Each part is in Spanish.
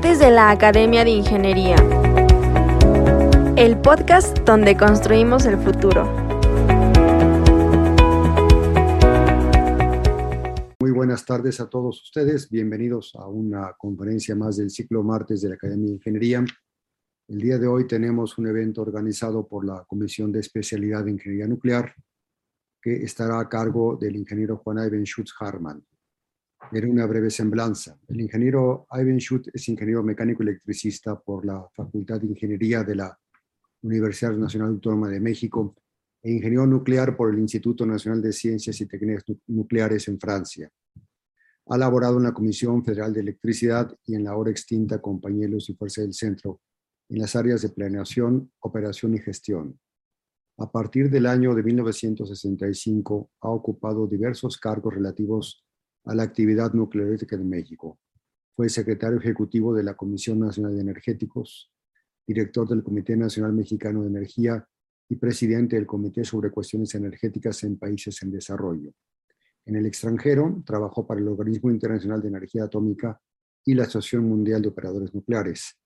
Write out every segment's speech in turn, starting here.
Martes de la Academia de Ingeniería. El podcast donde construimos el futuro. Muy buenas tardes a todos ustedes. Bienvenidos a una conferencia más del ciclo Martes de la Academia de Ingeniería. El día de hoy tenemos un evento organizado por la Comisión de Especialidad de Ingeniería Nuclear que estará a cargo del ingeniero Juan Ivan Schutz Harman. Era una breve semblanza. El ingeniero Ivan Schutz es ingeniero mecánico electricista por la Facultad de Ingeniería de la Universidad Nacional Autónoma de México e ingeniero nuclear por el Instituto Nacional de Ciencias y Técnicas Nucleares en Francia. Ha laborado en la Comisión Federal de Electricidad y en la ahora extinta Compañía Luz y Fuerza del Centro en las áreas de planeación, operación y gestión. A partir del año de 1965 ha ocupado diversos cargos relativos a la actividad nuclearística de México. Fue secretario ejecutivo de la Comisión Nacional de Energéticos, director del Comité Nacional Mexicano de Energía y presidente del Comité sobre Cuestiones Energéticas en Países en Desarrollo. En el extranjero, trabajó para el Organismo Internacional de Energía Atómica y la Asociación Mundial de Operadores Nucleares.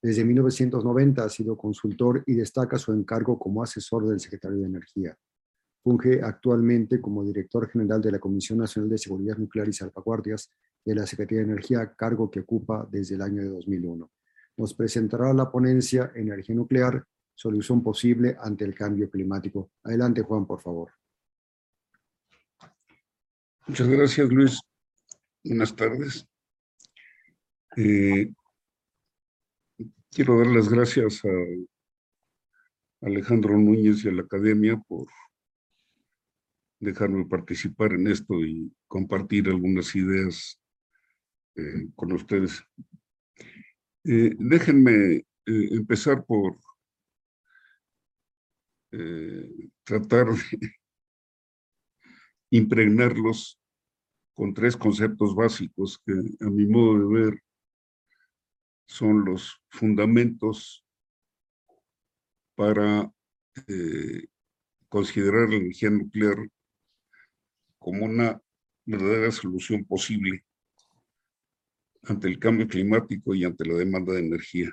Desde 1990 ha sido consultor y destaca su encargo como asesor del secretario de Energía. Funge actualmente como director general de la Comisión Nacional de Seguridad Nuclear y Salvaguardias de la Secretaría de Energía, cargo que ocupa desde el año de 2001. Nos presentará la ponencia Energía Nuclear, solución posible ante el cambio climático. Adelante, Juan, por favor. Muchas gracias, Luis. Buenas tardes. Eh, Quiero dar las gracias a Alejandro Núñez y a la Academia por dejarme participar en esto y compartir algunas ideas eh, con ustedes. Eh, déjenme eh, empezar por tratar de impregnarlos con tres conceptos básicos que a mi modo de ver son los fundamentos para considerar la energía nuclear como una verdadera solución posible ante el cambio climático y ante la demanda de energía.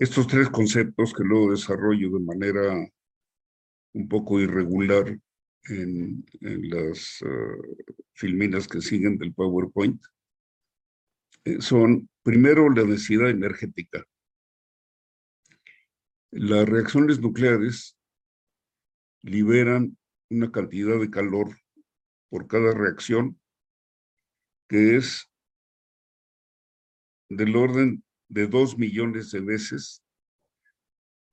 Estos tres conceptos que luego desarrollo de manera un poco irregular en, las uh, filminas que siguen del PowerPoint, eh, son, primero, la densidad energética. Las reacciones nucleares liberan una cantidad de calor por cada reacción que es del orden de dos millones de veces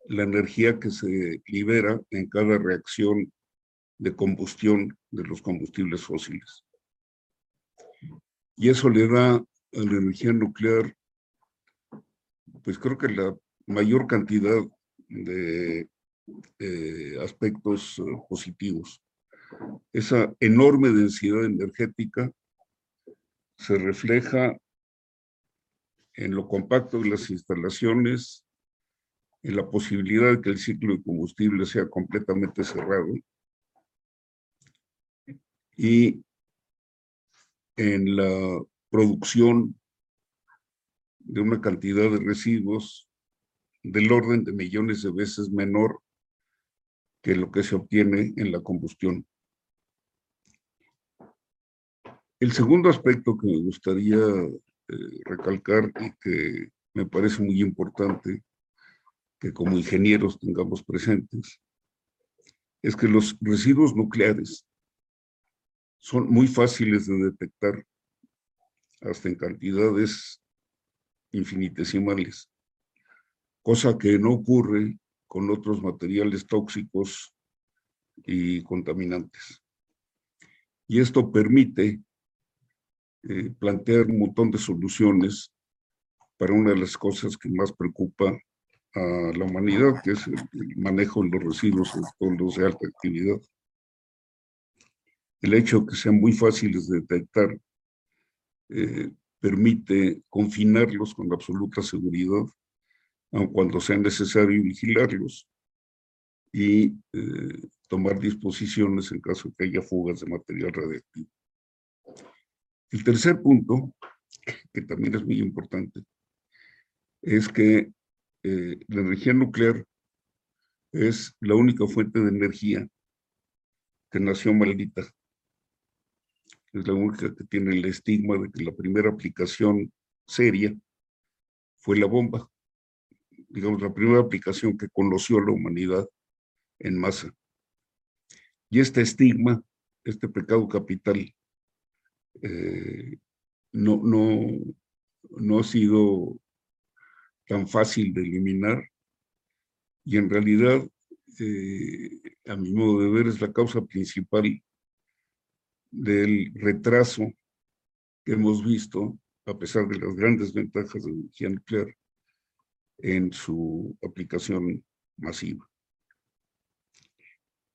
la energía que se libera en cada reacción de combustión de los combustibles fósiles. Y eso le da a la energía nuclear, pues creo que la mayor cantidad de eh, aspectos eh, positivos. Esa enorme densidad energética se refleja en lo compacto de las instalaciones, en la posibilidad de que el ciclo de combustible sea completamente cerrado y en la producción de una cantidad de residuos del orden de millones de veces menor que lo que se obtiene en la combustión. El segundo aspecto que me gustaría eh, recalcar y que me parece muy importante que como ingenieros tengamos presentes es que los residuos nucleares son muy fáciles de detectar hasta en cantidades infinitesimales, cosa que no ocurre con otros materiales tóxicos y contaminantes. Y esto permite eh, plantear un montón de soluciones para una de las cosas que más preocupa a la humanidad, que es el, manejo de los residuos, sobre todo los de alta actividad. El hecho de que sean muy fáciles de detectar eh, permite confinarlos con absoluta seguridad, aun cuando sea necesario vigilarlos y eh, tomar disposiciones en caso de que haya fugas de material radiactivo. El tercer punto que también es muy importante, es que eh, la energía nuclear es la única fuente de energía que nació maldita. Es la única que tiene el estigma de que la primera aplicación seria fue la bomba. Digamos, la primera aplicación que conoció la humanidad en masa. Y este estigma, este pecado capital, eh, no, no, no ha sido tan fácil de eliminar y en realidad, eh, a mi modo de ver, es la causa principal del retraso que hemos visto, a pesar de las grandes ventajas de la energía nuclear, en su aplicación masiva.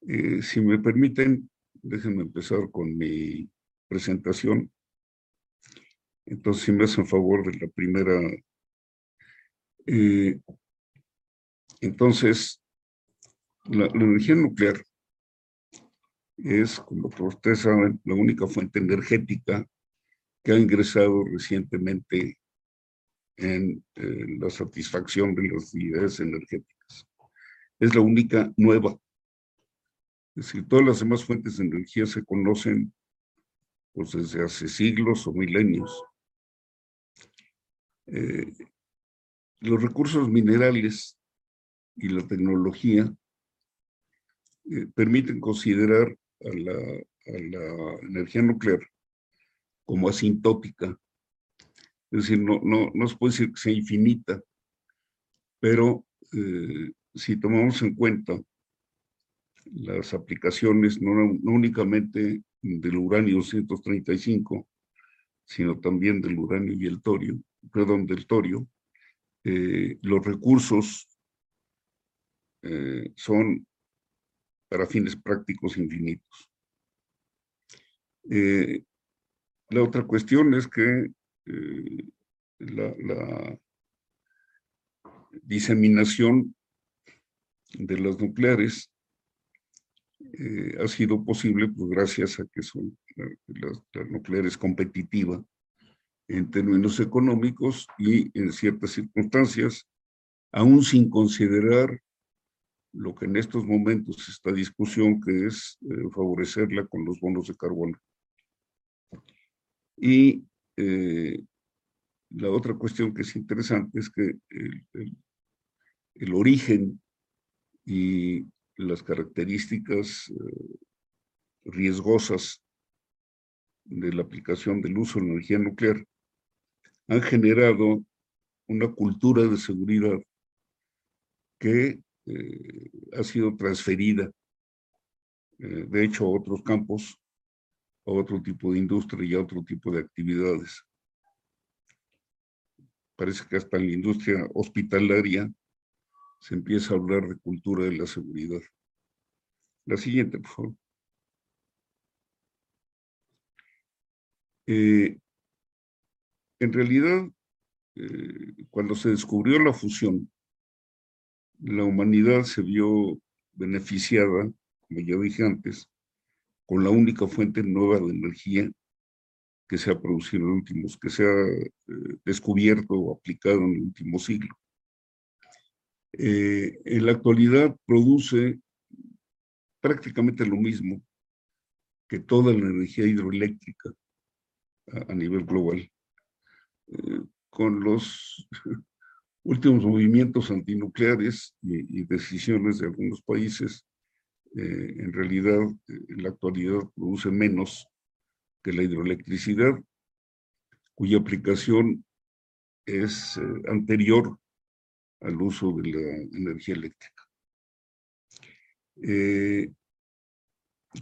Eh, si me permiten, déjenme empezar con mi presentación. Entonces, si me hacen favor de la primera. Eh, entonces, la, energía nuclear es, como ustedes saben, la única fuente energética que ha ingresado recientemente en la satisfacción de las necesidades energéticas. Es la única nueva. Es decir, todas las demás fuentes de energía se conocen pues, desde hace siglos o milenios. Eh, los recursos minerales y la tecnología eh, permiten considerar a la, energía nuclear como asintótica. Es decir, no, no, no se puede decir que sea infinita, pero eh, si tomamos en cuenta las aplicaciones no, no únicamente del uranio 235, sino también del uranio y el torio, perdón, del torio, eh, los recursos eh, son para fines prácticos infinitos. La otra cuestión es que la, la, diseminación de las nucleares eh, ha sido posible pues, gracias a que son las, nucleares competitiva en términos económicos y en ciertas circunstancias, aún sin considerar lo que en estos momentos está discusión, que es eh, favorecerla con los bonos de carbono. Y eh, la otra cuestión que es interesante es que el, origen y las características eh, riesgosas de la aplicación del uso de energía nuclear han generado una cultura de seguridad que eh, ha sido transferida, de hecho, a otros campos, a otro tipo de industria y a otro tipo de actividades. Parece que hasta en la industria hospitalaria se empieza a hablar de cultura de la seguridad. La siguiente, por favor. Eh, en realidad, eh, cuando se descubrió la fusión, la humanidad se vio beneficiada, como ya dije antes, con la única fuente nueva de energía que se ha producido en últimos, que se ha eh, descubierto o aplicado en el último siglo. Eh, en la actualidad produce prácticamente lo mismo que toda la energía hidroeléctrica a, nivel global. Eh, con los últimos movimientos antinucleares y, decisiones de algunos países, eh, en realidad en la actualidad produce menos que la hidroelectricidad, cuya aplicación es anterior al uso de la energía eléctrica. Eh,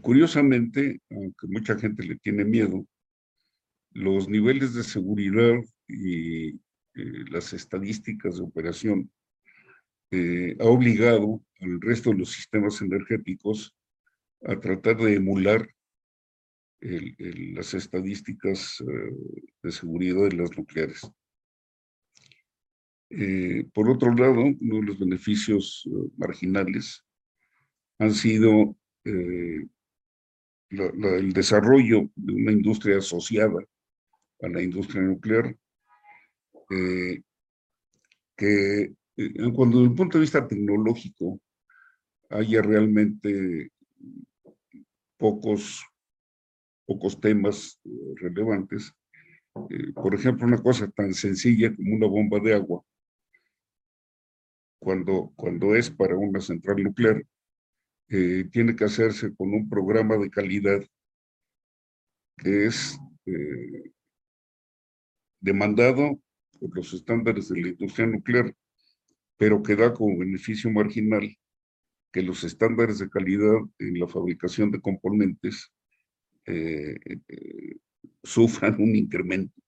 curiosamente, aunque mucha gente le tiene miedo, los niveles de seguridad y eh, las estadísticas de operación eh, ha obligado al resto de los sistemas energéticos a tratar de emular las estadísticas de seguridad de las nucleares. Eh, por otro lado, uno de los beneficios eh, marginales han sido eh, el desarrollo de una industria asociada a la industria nuclear, eh, que eh, cuando desde el punto de vista tecnológico haya realmente pocos, pocos temas eh, relevantes, por ejemplo, una cosa tan sencilla como una bomba de agua, cuando, cuando es para una central nuclear, tiene que hacerse con un programa de calidad que es demandado por los estándares de la industria nuclear, pero que da como beneficio marginal que los estándares de calidad en la fabricación de componentes eh, eh, sufran un incremento,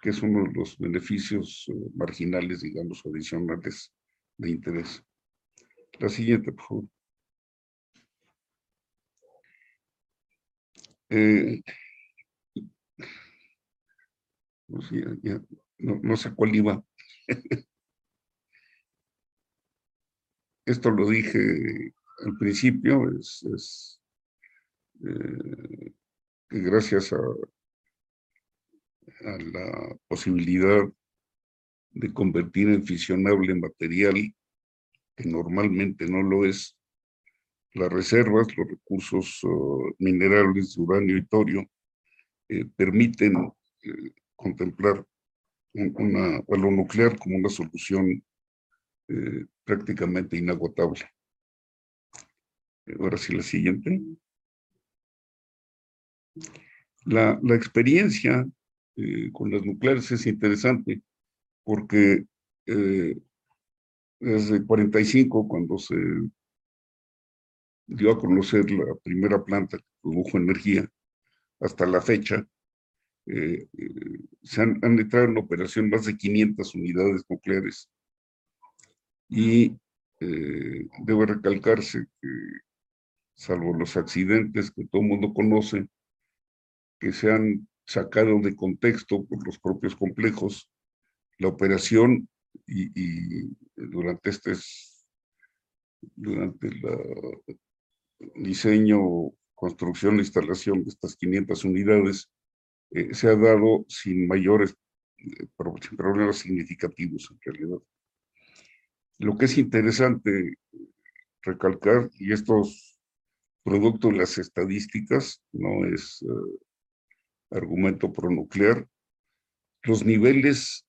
que es uno de los beneficios eh, marginales, digamos, adicionales de interés. La siguiente, por favor. no, sé cuál iba. Esto lo dije al principio, es, eh, gracias a, a, la posibilidad de convertir en fisionable material que normalmente no lo es, las reservas, los recursos uh, minerales uranio y torio eh, permiten eh, contemplar una, lo nuclear como una solución eh, prácticamente inagotable. Ahora sí, la siguiente. La, experiencia eh, con las nucleares es interesante porque eh, desde 45, cuando se dio a conocer la primera planta que produjo energía, hasta la fecha, eh, se han, entrado en operación más de 500 unidades nucleares. Y eh, debe recalcarse que, salvo los accidentes que todo el mundo conoce, que se han sacado de contexto por los propios complejos, la operación y, durante este durante el diseño, construcción e instalación de estas 500 unidades, eh, se ha dado sin mayores eh, problemas significativos en realidad. Lo que es interesante recalcar, y esto es producto de las estadísticas, no es uh, argumento pronuclear, los niveles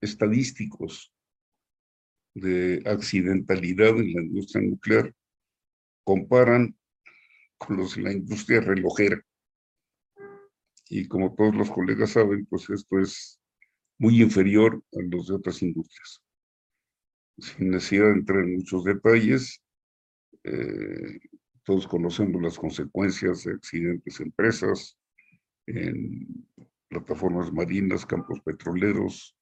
estadísticos de accidentalidad en la industria nuclear comparan con los de la industria relojera y como todos los colegas saben, pues esto es muy inferior a los de otras industrias. Sin necesidad de entrar en muchos detalles, eh, todos conocemos las consecuencias de accidentes en empresas, en plataformas marinas, campos petroleros,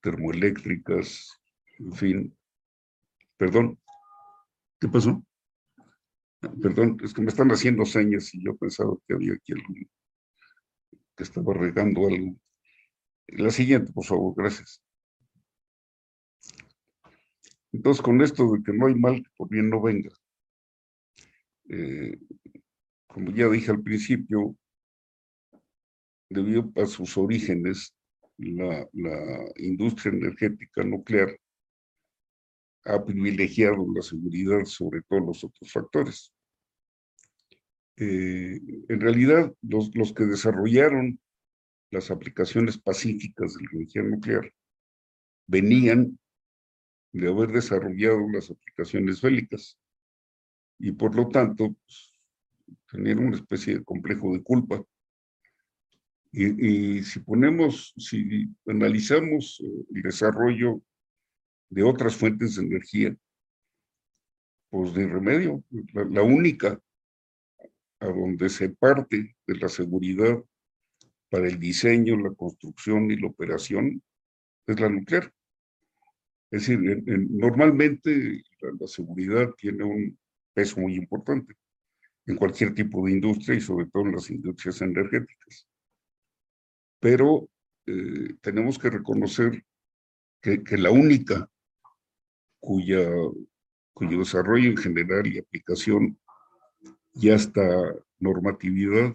termoeléctricas, en fin. Perdón, ¿qué pasó? Perdón, es que me están haciendo señas y yo pensaba que había aquí algún que estaba regando algo. La siguiente, por favor, gracias. Entonces, con esto de que no hay mal que por bien no venga, eh, como ya dije al principio, debido a sus orígenes, la, industria energética nuclear ha privilegiado la seguridad sobre todos los otros factores. Eh, en realidad los que desarrollaron las aplicaciones pacíficas de la energía nuclear venían de haber desarrollado las aplicaciones bélicas y por lo tanto pues, tenían una especie de complejo de culpa. Y, y, si ponemos, si analizamos eh, el desarrollo de otras fuentes de energía, pues de remedio, la, la única a donde se parte de la seguridad para el diseño, la construcción y la operación es la nuclear. Es decir, normalmente la, seguridad tiene un peso muy importante en cualquier tipo de industria y sobre todo en las industrias energéticas. Pero eh, tenemos que reconocer que, la única cuya, cuyo desarrollo en general y aplicación y hasta normatividad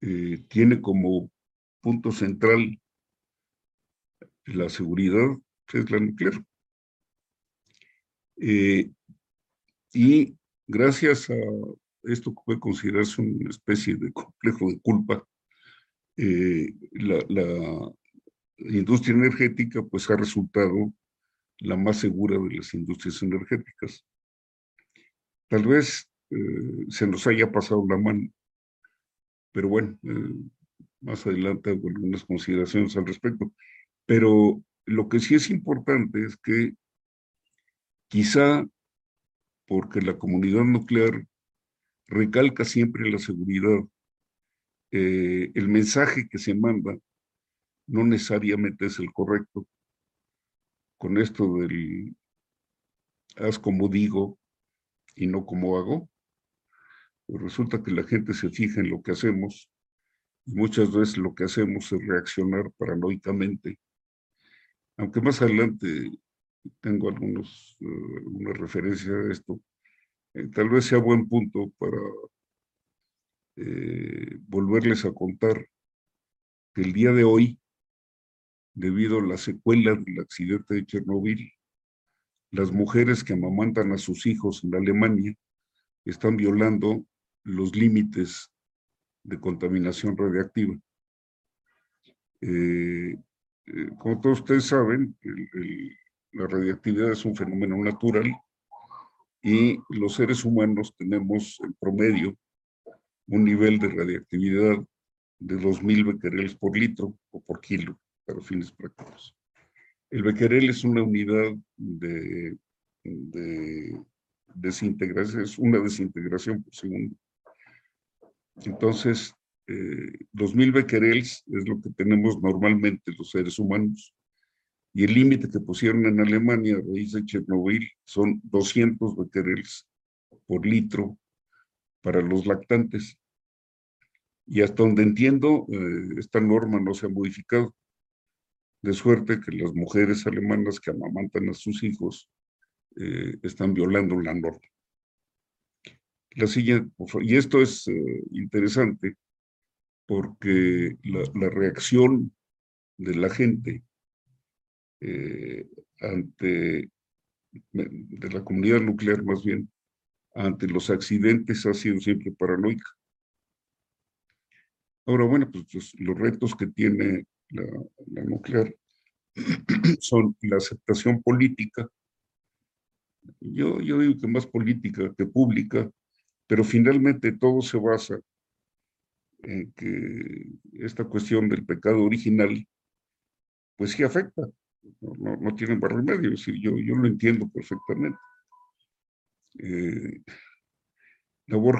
eh, tiene como punto central la seguridad es la nuclear. Eh, y gracias a esto que puede considerarse una especie de complejo de culpa, eh, la, la, industria energética pues ha resultado la más segura de las industrias energéticas. Tal vez eh, se nos haya pasado la mano, pero bueno, más adelante hago algunas consideraciones al respecto. Pero lo que sí es importante es que quizá porque la comunidad nuclear recalca siempre la seguridad, eh, el mensaje que se manda no necesariamente es el correcto. Con esto del haz como digo y no como hago, pues resulta que la gente se fija en lo que hacemos y muchas veces lo que hacemos es reaccionar paranoicamente aunque más adelante tengo algunos, uh, algunas referencias a esto, eh, tal vez sea buen punto para eh, volverles a contar que el día de hoy, debido a la secuela del accidente de Chernobyl, las mujeres que amamantan a sus hijos en Alemania están violando los límites de contaminación radiactiva. Eh, como todos ustedes saben, la radiactividad es un fenómeno natural y los seres humanos tenemos en promedio un nivel de radiactividad de 2.000 becquereles por litro o por kilo, para fines prácticos. El becquerel es una unidad de, de desintegración, es una desintegración por segundo. Entonces, eh, 2000 becquerels es lo que tenemos normalmente los seres humanos. Y el límite que pusieron en Alemania a raíz de Chernobyl son 200 becquerels por litro para los lactantes. Y hasta donde entiendo, eh, esta norma no se ha modificado. De suerte que las mujeres alemanas que amamantan a sus hijos eh, están violando la norma. La siguiente, y esto es eh, interesante porque la, reacción de la gente eh, ante, de la comunidad nuclear más bien, ante los accidentes ha sido siempre paranoica. Ahora, bueno, pues los, retos que tiene la, la nuclear son la aceptación política. Yo, yo digo que más política que pública, pero finalmente todo se basa en que esta cuestión del pecado original, pues sí afecta, no, no, tienen más remedio, yo, yo lo entiendo perfectamente. Eh,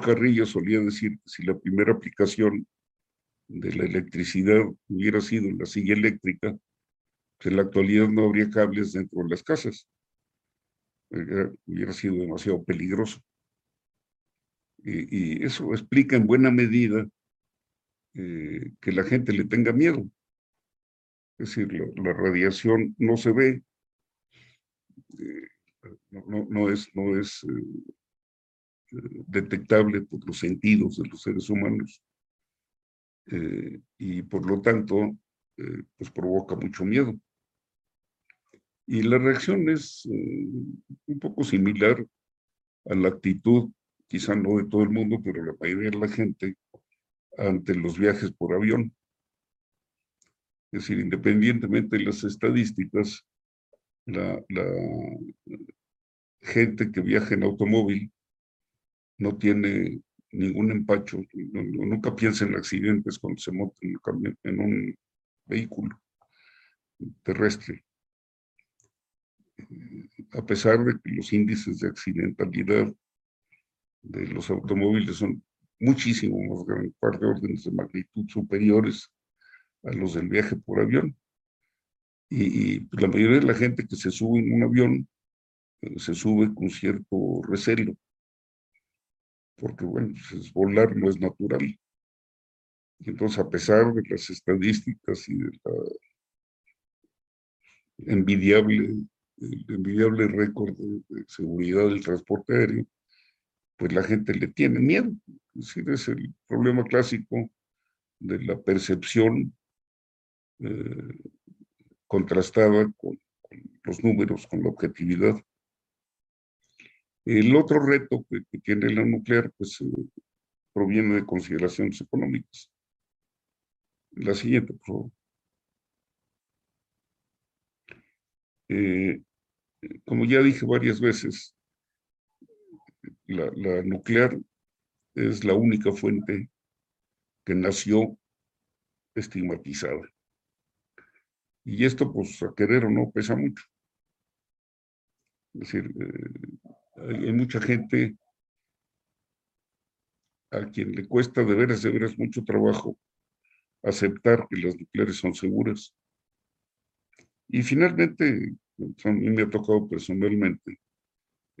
Carrillo solía decir si la primera aplicación de la electricidad hubiera sido la silla eléctrica, pues en la actualidad no habría cables dentro de las casas. hubiera sido demasiado peligroso. y, eso explica en buena medida eh, que la gente le tenga miedo. Es decir, la, radiación no se ve, eh, no, es, no es eh, detectable por los sentidos de los seres humanos y por lo tanto, pues provoca mucho miedo. Y la reacción es un poco similar a la actitud, quizá no de todo el mundo, pero la mayoría de la gente, ante los viajes por avión. Es decir, independientemente de las estadísticas, la, gente que viaja en automóvil no tiene ningún empacho, nunca piensa en accidentes cuando se monta en, en un vehículo terrestre. A pesar de que los índices de accidentalidad de los automóviles son muchísimo más grande, par de órdenes de magnitud superiores a los del viaje por avión. Y, pues, la mayoría de la gente que se sube en un avión eh, se sube con cierto recelo, porque bueno, pues, volar no es natural. Y entonces, a pesar de las estadísticas y de envidiable, envidiable récord de seguridad del transporte aéreo, pues la gente le tiene miedo. Es decir, es el problema clásico de la percepción eh, contrastada con, los números, con la objetividad. El otro reto que, tiene la nuclear, pues, eh, proviene de consideraciones económicas. La siguiente, por favor. Eh, como ya dije varias veces, la, nuclear es la única fuente que nació estigmatizada. Y esto, pues, a querer o no, pesa mucho. Es decir, eh, hay, mucha gente a quien le cuesta de veras, de veras mucho trabajo aceptar que las nucleares son seguras. Y finalmente, a mí me ha tocado personalmente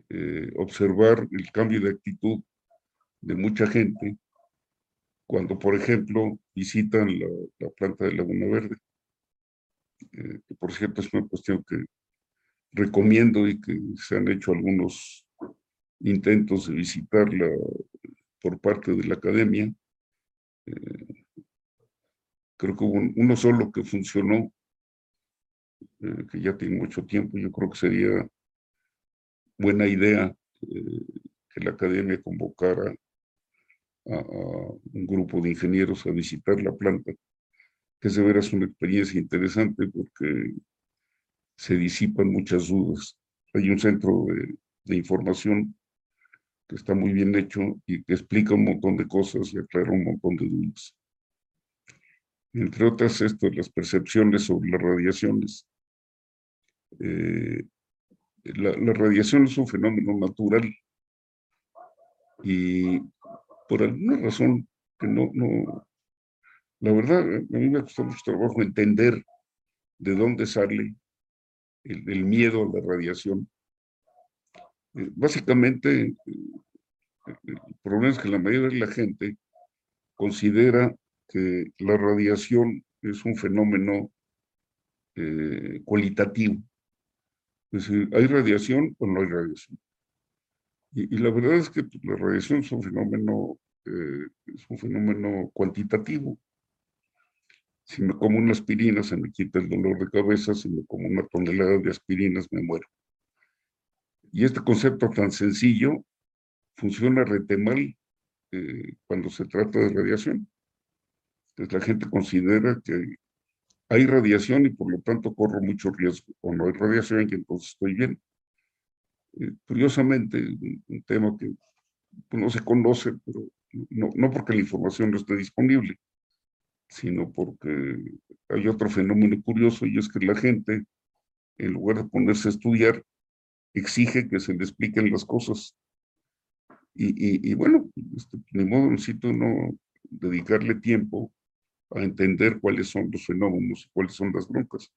eh, observar el cambio de actitud de mucha gente cuando, por ejemplo, visitan la, planta de Laguna Verde, eh, que por cierto es una cuestión que recomiendo y que se han hecho algunos intentos de visitarla por parte de la academia. Eh, creo que hubo uno solo que funcionó, eh, que ya tiene mucho tiempo. Yo creo que sería buena idea que la academia convocara a, un grupo de ingenieros a visitar la planta, que se verá es una experiencia interesante porque se disipan muchas dudas. Hay un centro de información que está muy bien hecho y que explica un montón de cosas y aclara un montón de dudas. Entre otras, esto, las percepciones sobre las radiaciones. Eh, la, radiación es un fenómeno natural y por alguna razón que no, no, la verdad, a mí me costó mucho trabajo entender de dónde sale el, miedo a la radiación eh, básicamente, el problema es que la mayoría de la gente considera que la radiación es un fenómeno eh, cualitativo. Es decir, ¿hay radiación o no hay radiación? Y, la verdad es que pues, la radiación es un fenómeno, eh, es un fenómeno cuantitativo. Si me como una aspirina se me quita el dolor de cabeza, si me como una tonelada de aspirinas me muero. Y este concepto tan sencillo funciona rete mal eh, cuando se trata de radiación. Entonces la gente considera que hay radiación y por lo tanto corro mucho riesgo, o no hay radiación y entonces estoy bien. Eh, curiosamente, un, tema que no se conoce, pero no, porque la información no esté disponible, sino porque hay otro fenómeno curioso y es que la gente, en lugar de ponerse a estudiar, exige que se le expliquen las cosas. Y, bueno, este, modo necesito no dedicarle tiempo a entender cuáles son los fenómenos y cuáles son las broncas.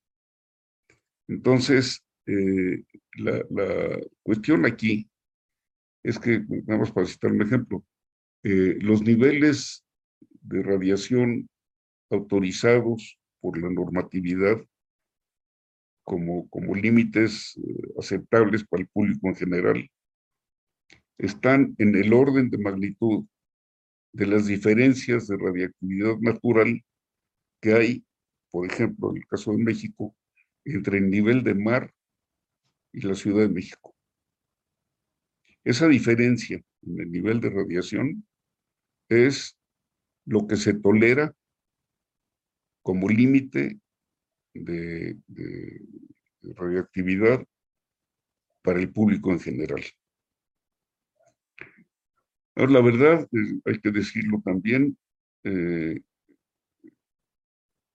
Entonces, eh, la, cuestión aquí es que, nada más para citar un ejemplo, eh, los niveles de radiación autorizados por la normatividad como, como límites eh, aceptables para el público en general, están en el orden de magnitud de las diferencias de radiactividad natural que hay, por ejemplo, en el caso de México, entre el nivel de mar y la Ciudad de México. Esa diferencia en el nivel de radiación es lo que se tolera como límite de, radioactividad para el público en general. Ahora, la verdad, hay que decirlo también, eh,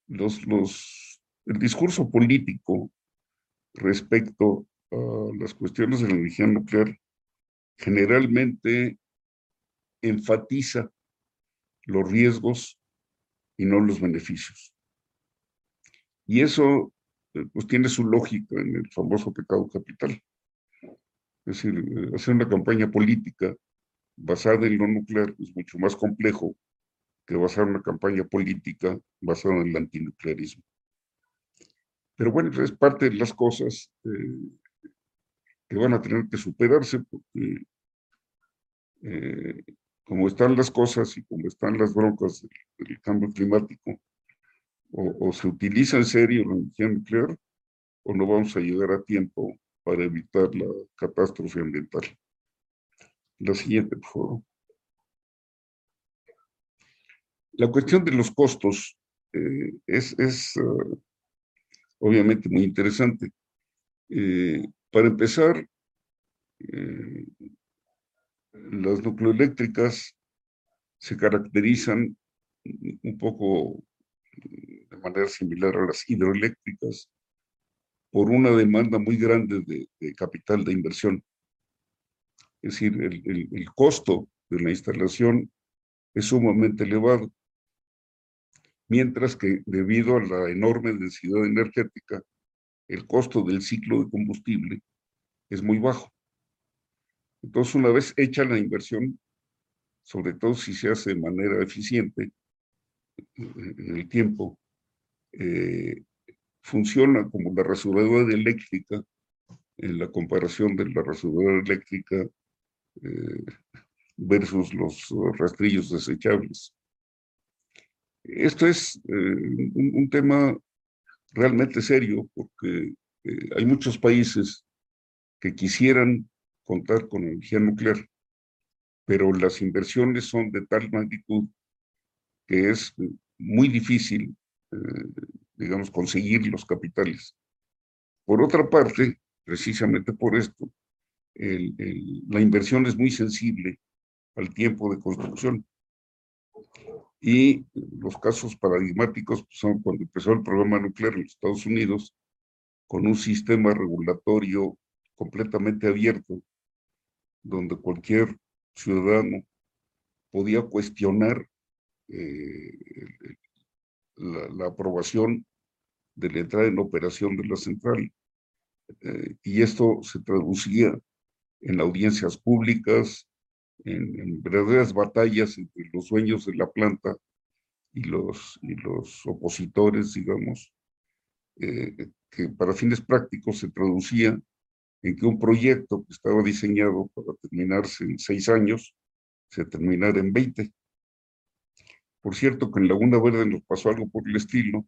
los, los, el discurso político respecto las cuestiones de la energía nuclear generalmente enfatiza los riesgos y no los beneficios. Y eso eh, pues tiene su lógica en el famoso pecado capital. Es decir, eh, hacer una campaña política basada en lo nuclear es mucho más complejo que basar una campaña política basada en el antinuclearismo. Pero bueno, es parte de las cosas eh, que van a tener que superarse porque como están las cosas y como están las broncas del cambio climático, o, se utiliza en serio la energía nuclear o no vamos a llegar a tiempo para evitar la catástrofe ambiental. La siguiente, por favor. La cuestión de los costos eh, es, ah, obviamente muy interesante. Eh, para empezar, eh, las nucleoeléctricas se caracterizan un poco de manera similar a las hidroeléctricas por una demanda muy grande de, capital de inversión. Es decir, el, costo de la instalación es sumamente elevado, mientras que debido a la enorme densidad energética, el costo del ciclo de combustible es muy bajo. Entonces, una vez hecha la inversión, sobre todo si se hace de manera eficiente en el tiempo, eh, funciona como la rasuradora eléctrica en la comparación de la rasuradora eléctrica eh, versus los rastrillos desechables. Esto es eh, un, tema realmente serio porque hay muchos países que quisieran contar con energía nuclear, pero las inversiones son de tal magnitud que es muy difícil, eh, digamos, conseguir los capitales. Por otra parte, precisamente por esto, la inversión es muy sensible al tiempo de construcción. Y los casos paradigmáticos pues, son cuando empezó el programa nuclear en los Estados Unidos, con un sistema regulatorio completamente abierto, donde cualquier ciudadano podía cuestionar eh, la, aprobación de la entrada en operación de la central. Eh, y esto se traducía en audiencias públicas, en, verdaderas batallas entre los dueños de la planta y los, y los opositores, digamos, eh, que para fines prácticos se traducía en que un proyecto que estaba diseñado para terminarse en seis años, se terminara en 20. Por cierto, que en Laguna Verde nos pasó algo por el estilo,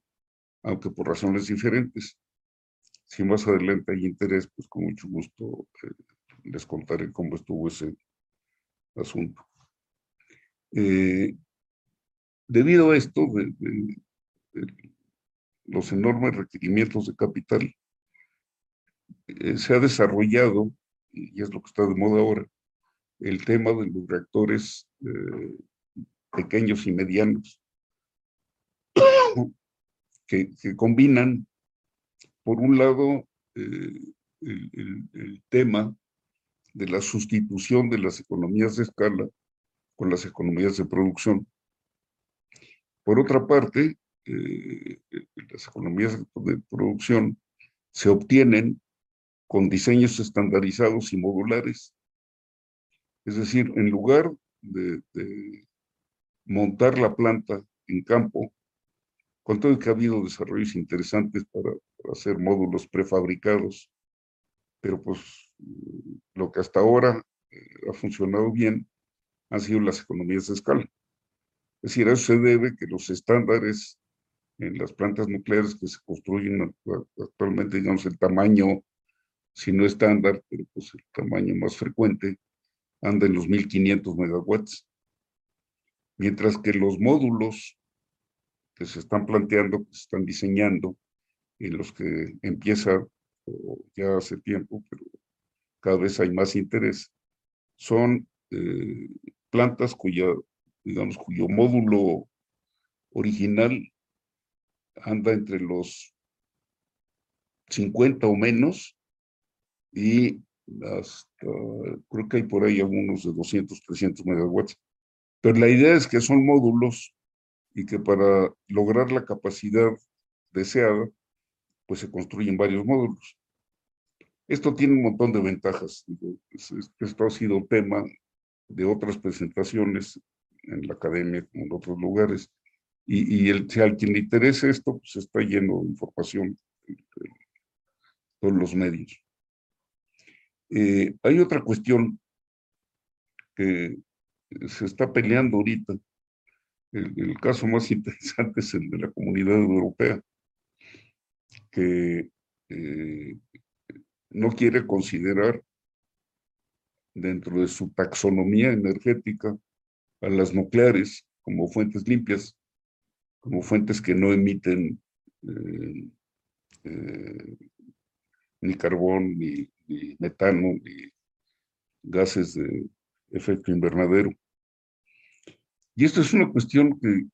aunque por razones diferentes. Si más adelante hay interés, pues con mucho gusto eh, les contaré cómo estuvo ese asunto. Eh, debido a esto, los enormes requerimientos de capital, eh, se ha desarrollado, y es lo que está de moda ahora, el tema de los reactores eh, pequeños y medianos, que, combinan, por un lado, eh, el, tema de la sustitución de las economías de escala con las economías de producción. Por otra parte, las economías de producción se obtienen con diseños estandarizados y modulares. Es decir, en lugar de, montar la planta en campo, con todo que ha habido desarrollos interesantes para, hacer módulos prefabricados, pero pues lo que hasta ahora eh, ha funcionado bien han sido las economías de escala. Es decir, a eso se debe que los estándares en las plantas nucleares que se construyen actualmente, digamos, el tamaño si no estándar, pero pues el tamaño más frecuente, anda en los 1500 megawatts. Mientras que los módulos que se están planteando, que se están diseñando, en los que empieza ya hace tiempo, pero cada vez hay más interés, son eh, plantas cuya, digamos, cuyo módulo original anda entre los 50 o menos y hasta, creo que hay por ahí algunos de 200, 300 megawatts. Pero la idea es que son módulos y que para lograr la capacidad deseada, pues se construyen varios módulos. Esto tiene un montón de ventajas. Esto ha sido tema de otras presentaciones en la academia, como en otros lugares. Y, el, si a quien le interese esto, pues está lleno de información en todos los medios. Eh, hay otra cuestión que se está peleando ahorita El, caso más interesante es el de la comunidad europea, que eh, no quiere considerar dentro de su taxonomía energética a las nucleares como fuentes limpias, como fuentes que no emiten eh, eh, ni carbón, ni, metano, ni gases de efecto invernadero. Y esto es una cuestión que,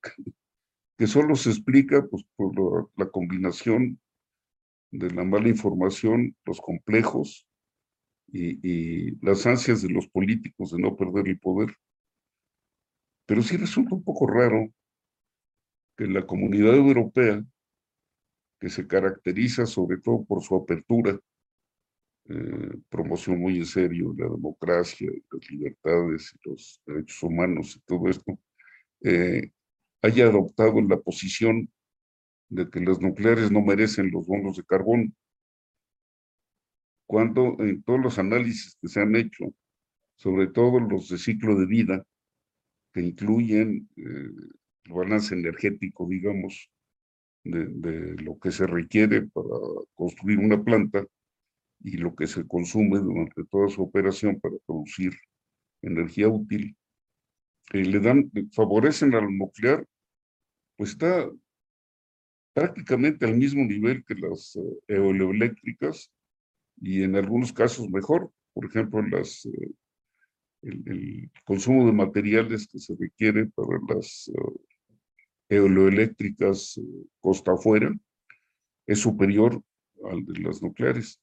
que solo se explica pues, por la combinación de la mala información, los complejos y, las ansias de los políticos de no perder el poder. Pero sí resulta un poco raro que la comunidad europea, que se caracteriza sobre todo por su apertura, eh, promoción muy en serio la democracia, las libertades y los derechos humanos y todo esto, eh, haya adoptado la posición de que las nucleares no merecen los bonos de carbón, cuando en todos los análisis que se han hecho, sobre todo los de ciclo de vida, que incluyen eh, el balance energético, digamos, de, de, lo que se requiere para construir una planta y lo que se consume durante toda su operación para producir energía útil, eh, le dan, favorecen al nuclear, pues está prácticamente al mismo nivel que las eh, y en algunos casos mejor. Por ejemplo, eh, el, consumo de materiales que se requiere para las uh, eoeléctricas costa afuera es superior al de las nucleares.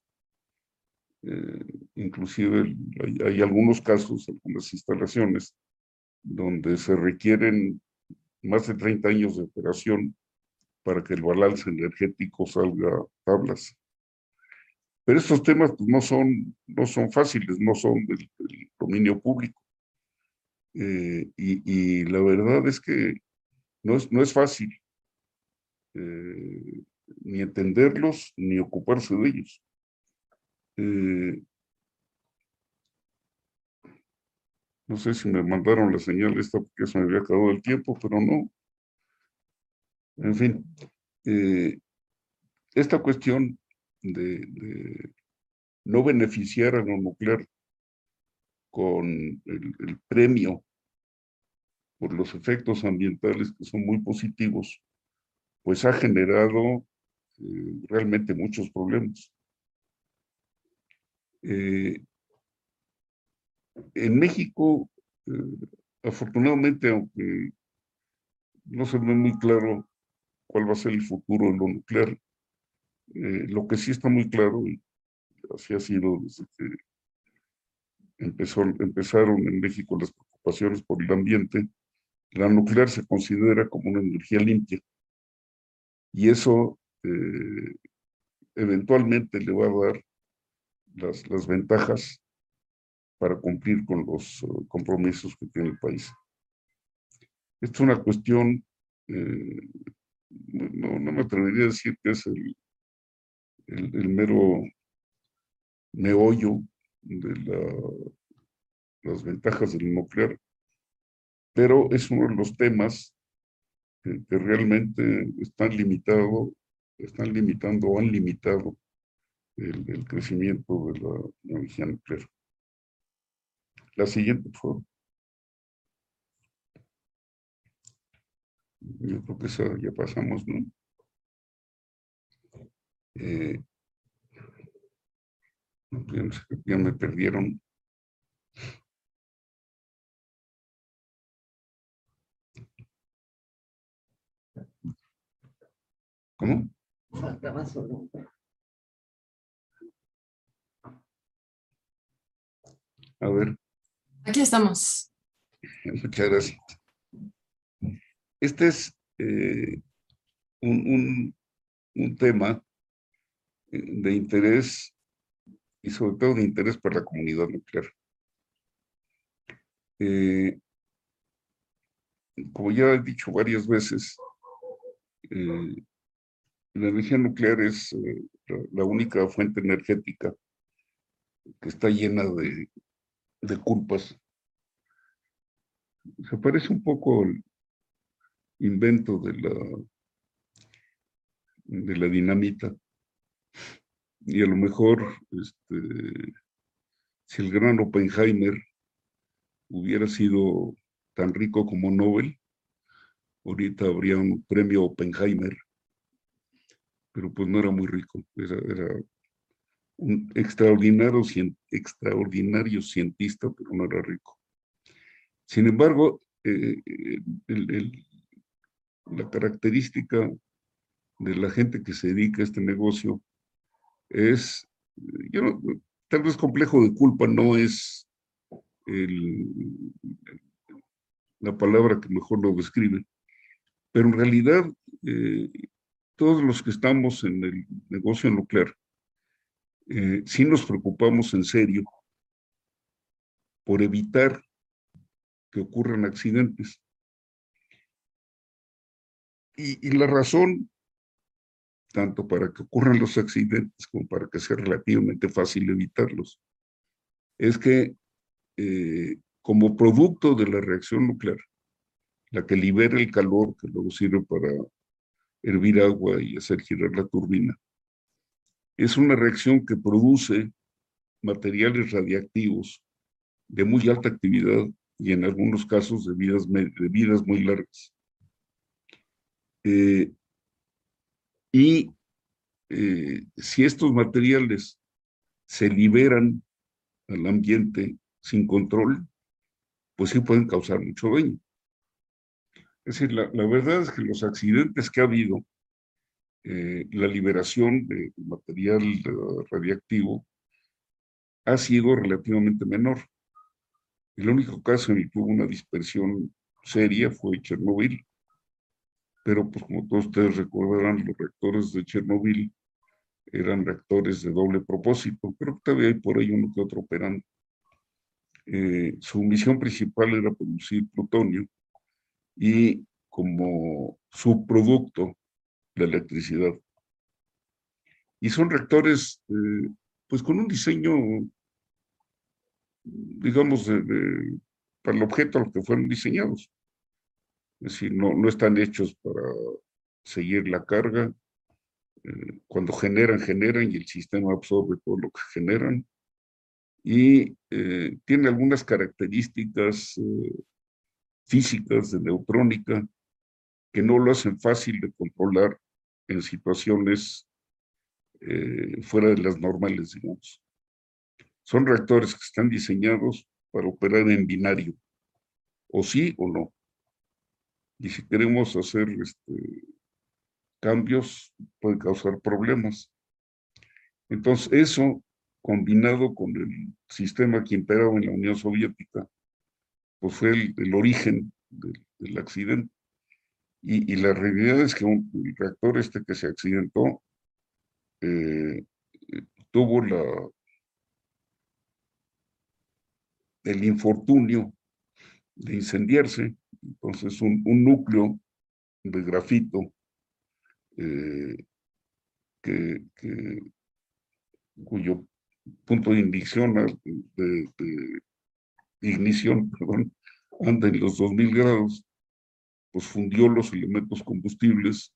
inclusive hay, hay, algunos casos, algunas instalaciones, donde se requieren más de 30 años de operación para que el balance energético salga tablas. Pero estos temas pues, no, son, no son fáciles, no son del, dominio público. Eh, y, la verdad es que no es, no es fácil eh, ni entenderlos ni ocuparse de ellos. Eh, no sé si me mandaron la señal esta porque se me había acabado el tiempo, pero no. En fin, eh, esta cuestión de, no beneficiar a lo nuclear con el, premio por los efectos ambientales que son muy positivos, pues ha generado eh, realmente muchos problemas. Eh, en México, afortunadamente, aunque no se ve muy claro cuál va a ser el futuro de lo nuclear. Eh, lo que sí está muy claro, y así ha sido desde que empezó, empezaron en México las preocupaciones por el ambiente, la nuclear se considera como una energía limpia. Y eso eh, eventualmente le va a dar las, las ventajas para cumplir con los uh, compromisos que tiene el país. Esto es una cuestión eh, no, no me atrevería a decir que es el, mero meollo de la, las ventajas del nuclear, pero es uno de los temas que, realmente están limitado, están limitando o han limitado el, el crecimiento de la energía nuclear. La siguiente, por favor. Yo creo que eso ya pasamos, ¿no? Eh, ya me perdieron. ¿Cómo? Faltaba solo. A ver. Aquí estamos. Muchas gracias. Este es eh, un, tema eh, de interés y sobre todo de interés para la comunidad nuclear. Eh, como ya he dicho varias veces, la energía nuclear es la, única fuente energética que está llena de, de culpas. Se parece un poco invento de la, de la dinamita. Y a lo mejor, este, si el gran Oppenheimer hubiera sido tan rico como Nobel, ahorita habría un premio Oppenheimer, pero pues no era muy rico, era, un extraordinario, extraordinario cientista, pero no era rico. Sin embargo, eh, la característica de la gente que se dedica a este negocio es, yo no, tal vez complejo de culpa no es la palabra que mejor lo describe, pero en realidad eh, todos los que estamos en el negocio nuclear, eh, sí nos preocupamos en serio por evitar que ocurran accidentes. Y, la razón, tanto para que ocurran los accidentes como para que sea relativamente fácil evitarlos, es que eh, como producto de la reacción nuclear, la que libera el calor que luego sirve para hervir agua y hacer girar la turbina, es una reacción que produce materiales radiactivos de muy alta actividad y en algunos casos de vidas, de vidas muy largas. Eh, y eh, si estos materiales se liberan al ambiente sin control, pues sí pueden causar mucho daño. Es decir, la, verdad es que los accidentes que ha habido, eh, la liberación de material radiactivo ha sido relativamente menor. El único caso en el que hubo una dispersión seria fue Chernobyl. Pero, pues como todos ustedes recordarán, los reactores de Chernobyl eran reactores de doble propósito. Creo que todavía hay por ahí uno que otro operando. Eh, su misión principal era producir plutonio y como subproducto la electricidad. Y son reactores, eh, pues con un diseño digamos, para el objeto a lo que fueron diseñados. Es decir, no, no están hechos para seguir la carga. Eh, cuando generan, generan y el sistema absorbe todo lo que generan. Y eh, tiene algunas características eh, físicas de neutrónica que no lo hacen fácil de controlar en situaciones fuera de las normales, digamos. Son reactores que están diseñados para operar en binario, o sí o no. Y si queremos hacer este, cambios, puede causar problemas. Entonces, eso combinado con el sistema que imperaba en la Unión Soviética, pues fue el, origen del, accidente. Y, la realidad es que un, el reactor este que se accidentó eh, tuvo la, el infortunio de incendiarse. Entonces, un, núcleo de grafito eh, cuyo punto de ignición, de, ignición, perdón, anda en los 2000 grados, pues fundió los elementos combustibles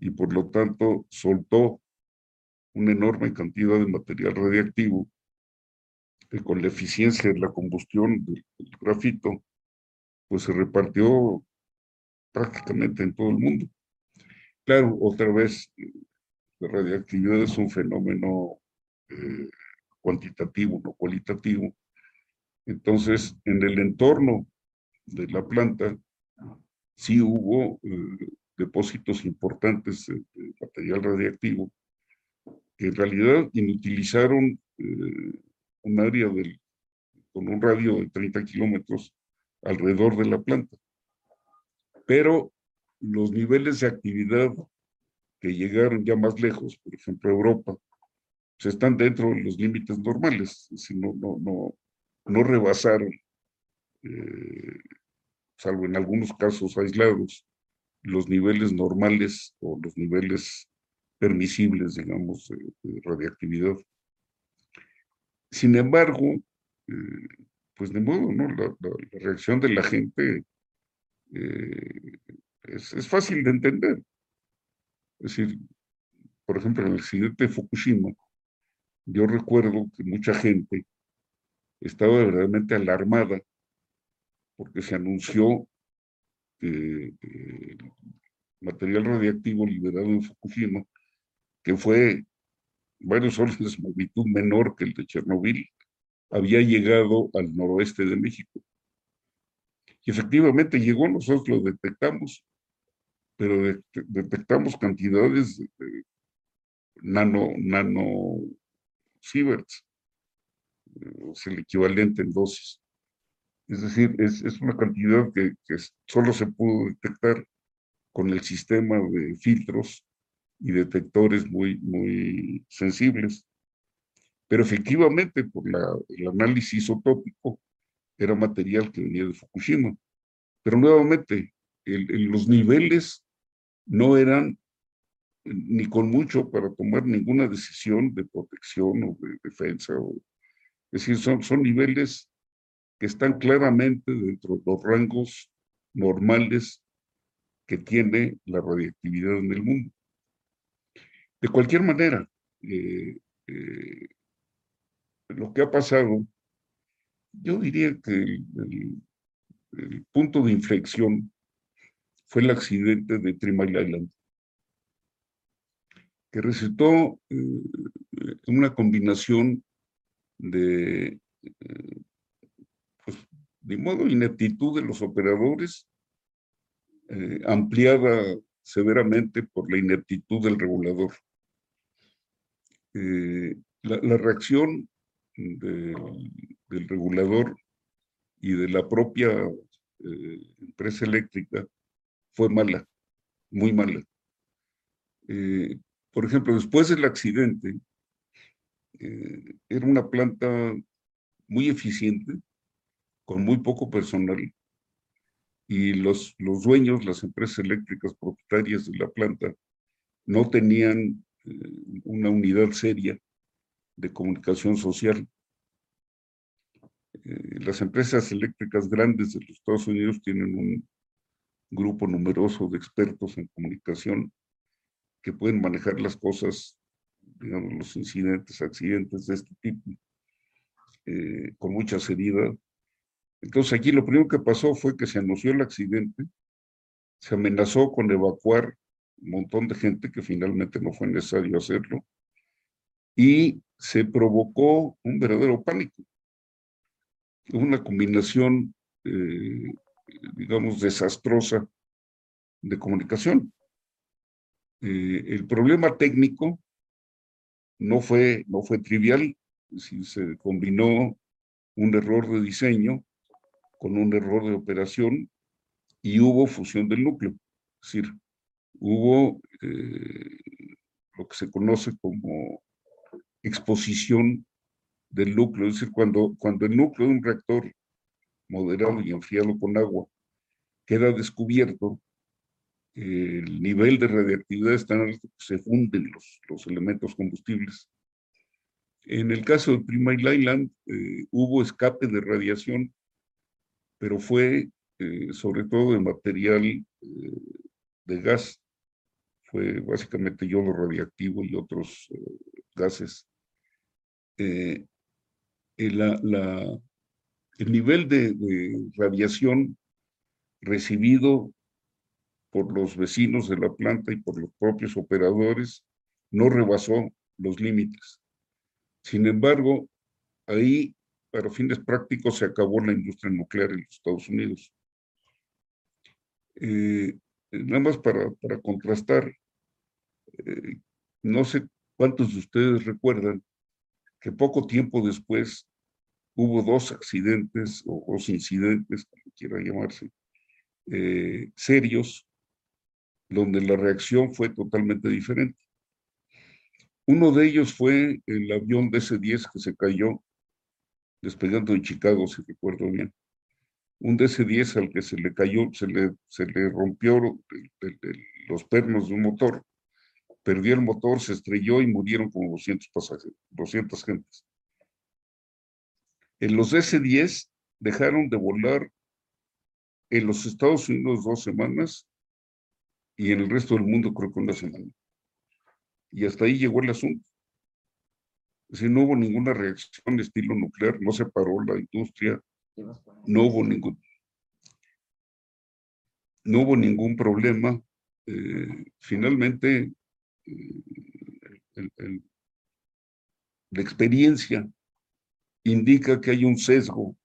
y por lo tanto soltó una enorme cantidad de material radiactivo que con la eficiencia de la combustión del, grafito, pues se repartió prácticamente en todo el mundo. Claro, otra vez, la radioactividad es un fenómeno eh, cuantitativo, no cualitativo. Entonces, en el entorno de la planta, sí hubo eh, depósitos importantes de, material radiactivo que en realidad inutilizaron eh, un área del, con un radio de 30 kilómetros alrededor de la planta. Pero los niveles de actividad que llegaron ya más lejos, por ejemplo Europa, pues están dentro de los límites normales, no, no, no, no rebasaron, eh, salvo en algunos casos aislados, los niveles normales o los niveles permisibles, digamos, de radiactividad. Sin embargo, eh, pues de modo, ¿no? La, reacción de la gente eh, es, es fácil de entender. Es decir, por ejemplo, en el accidente de Fukushima, yo recuerdo que mucha gente estaba verdaderamente alarmada porque se anunció que el material radiactivo liberado en Fukushima, que fue varios órdenes de magnitud menor que el de Chernobyl, había llegado al noroeste de México. Y efectivamente llegó, nosotros lo detectamos, pero detectamos cantidades de, nano, nano sieverts, es el equivalente en dosis. Es decir, es, es una cantidad que, que, solo se pudo detectar con el sistema de filtros y detectores muy, muy sensibles. Pero efectivamente, por la, el análisis isotópico, era material que venía de Fukushima. Pero nuevamente, el, el, los niveles no eran ni con mucho para tomar ninguna decisión de protección o de defensa. O, es decir, son, son niveles que están claramente dentro de los rangos normales que tiene la radiactividad en el mundo. De cualquier manera, eh, eh, lo que ha pasado, yo diría que el, punto de inflexión fue el accidente de Three Island, que resultó eh, una combinación de, eh, pues, de modo, ineptitud de los operadores, eh, ampliada severamente por la ineptitud del regulador. La, la, reacción de, del regulador y de la propia eh, empresa eléctrica fue mala, muy mala. Eh, por ejemplo, después del accidente, eh, era una planta muy eficiente, con muy poco personal, y los, los dueños, las empresas eléctricas propietarias de la planta, no tenían una unidad seria de comunicación social. Eh, las empresas eléctricas grandes de los Estados Unidos tienen un grupo numeroso de expertos en comunicación que pueden manejar las cosas, digamos, los incidentes, accidentes de este tipo, eh, con mucha seriedad. Entonces aquí lo primero que pasó fue que se anunció el accidente, se amenazó con evacuar un montón de gente que finalmente no fue necesario hacerlo, y se provocó un verdadero pánico. Una combinación, eh, digamos, desastrosa de comunicación. Eh, el problema técnico no fue, no fue trivial, se combinó un error de diseño con un error de operación y hubo fusión del núcleo. Es decir, hubo eh, lo que se conoce como exposición del núcleo, es decir, cuando, cuando el núcleo de un reactor moderado y enfriado con agua queda descubierto, el nivel de radiactividad es tan alto que se funden los, los elementos combustibles. En el caso de Prima Island eh, hubo escape de radiación, pero fue eh, sobre todo de material eh, de gas, fue básicamente yodo radiactivo y otros eh, gases. La, el nivel de, radiación recibido por los vecinos de la planta y por los propios operadores no rebasó los límites. Sin embargo, ahí, para fines prácticos, se acabó la industria nuclear en los Estados Unidos. Eh, nada más para, contrastar, eh, no sé cuántos de ustedes recuerdan que poco tiempo después hubo dos accidentes o dos incidentes, como quiera llamarse, eh, serios donde la reacción fue totalmente diferente. Uno de ellos fue el avión DC-10 que se cayó despegando de Chicago, si recuerdo bien. Un DC-10 al que se le cayó, se le, se le rompió los pernos de un motor, perdió el motor, se estrelló y murieron como 200 pasajeros, 200 gentes. En los DC-10 dejaron de volar en los Estados Unidos dos semanas y en el resto del mundo creo que una semana. Y hasta ahí llegó el asunto. Decir, no hubo ninguna reacción de estilo nuclear, no se paró la industria, no hubo ningún, no hubo ningún problema. Eh, finalmente, eh, la experiencia indica que hay un sesgo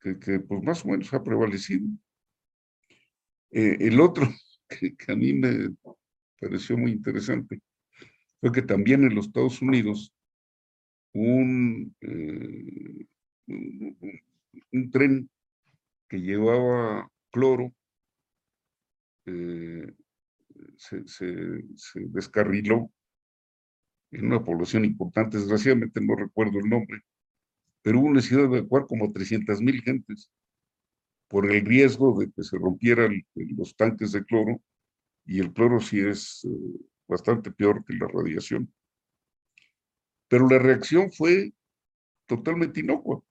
que, que pues más o menos ha prevalecido. Eh, el otro que, a mí me pareció muy interesante fue que también en los Estados Unidos un, eh, un, tren que llevaba cloro eh, se, se, descarriló en una población importante, desgraciadamente no recuerdo el nombre, pero hubo necesidad de evacuar como 300 mil gentes por el riesgo de que se rompieran los tanques de cloro, y el cloro sí es eh, bastante peor que la radiación. Pero la reacción fue totalmente inocua.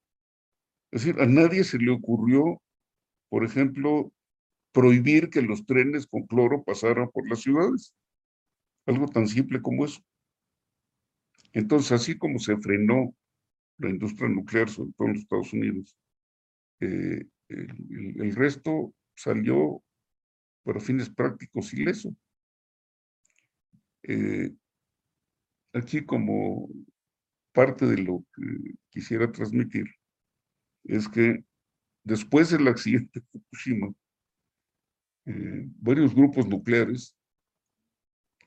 Es decir, a nadie se le ocurrió, por ejemplo, prohibir que los trenes con cloro pasaran por las ciudades. Algo tan simple como eso. Entonces, así como se frenó la industria nuclear, sobre todo en los Estados Unidos, eh, el, resto salió para fines prácticos ileso. Eh, aquí como parte de lo que quisiera transmitir es que después del accidente de Fukushima, eh, varios grupos nucleares,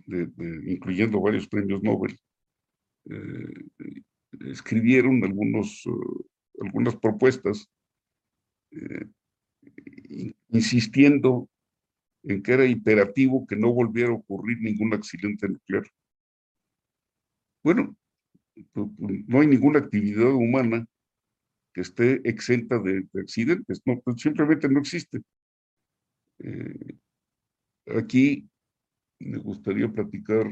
incluyendo varios premios Nobel, eh, escribieron algunos, algunas propuestas eh, insistiendo en que era imperativo que no volviera a ocurrir ningún accidente nuclear. Bueno, no hay ninguna actividad humana que esté exenta de, accidentes, pues simplemente no existe. Eh, aquí me gustaría platicar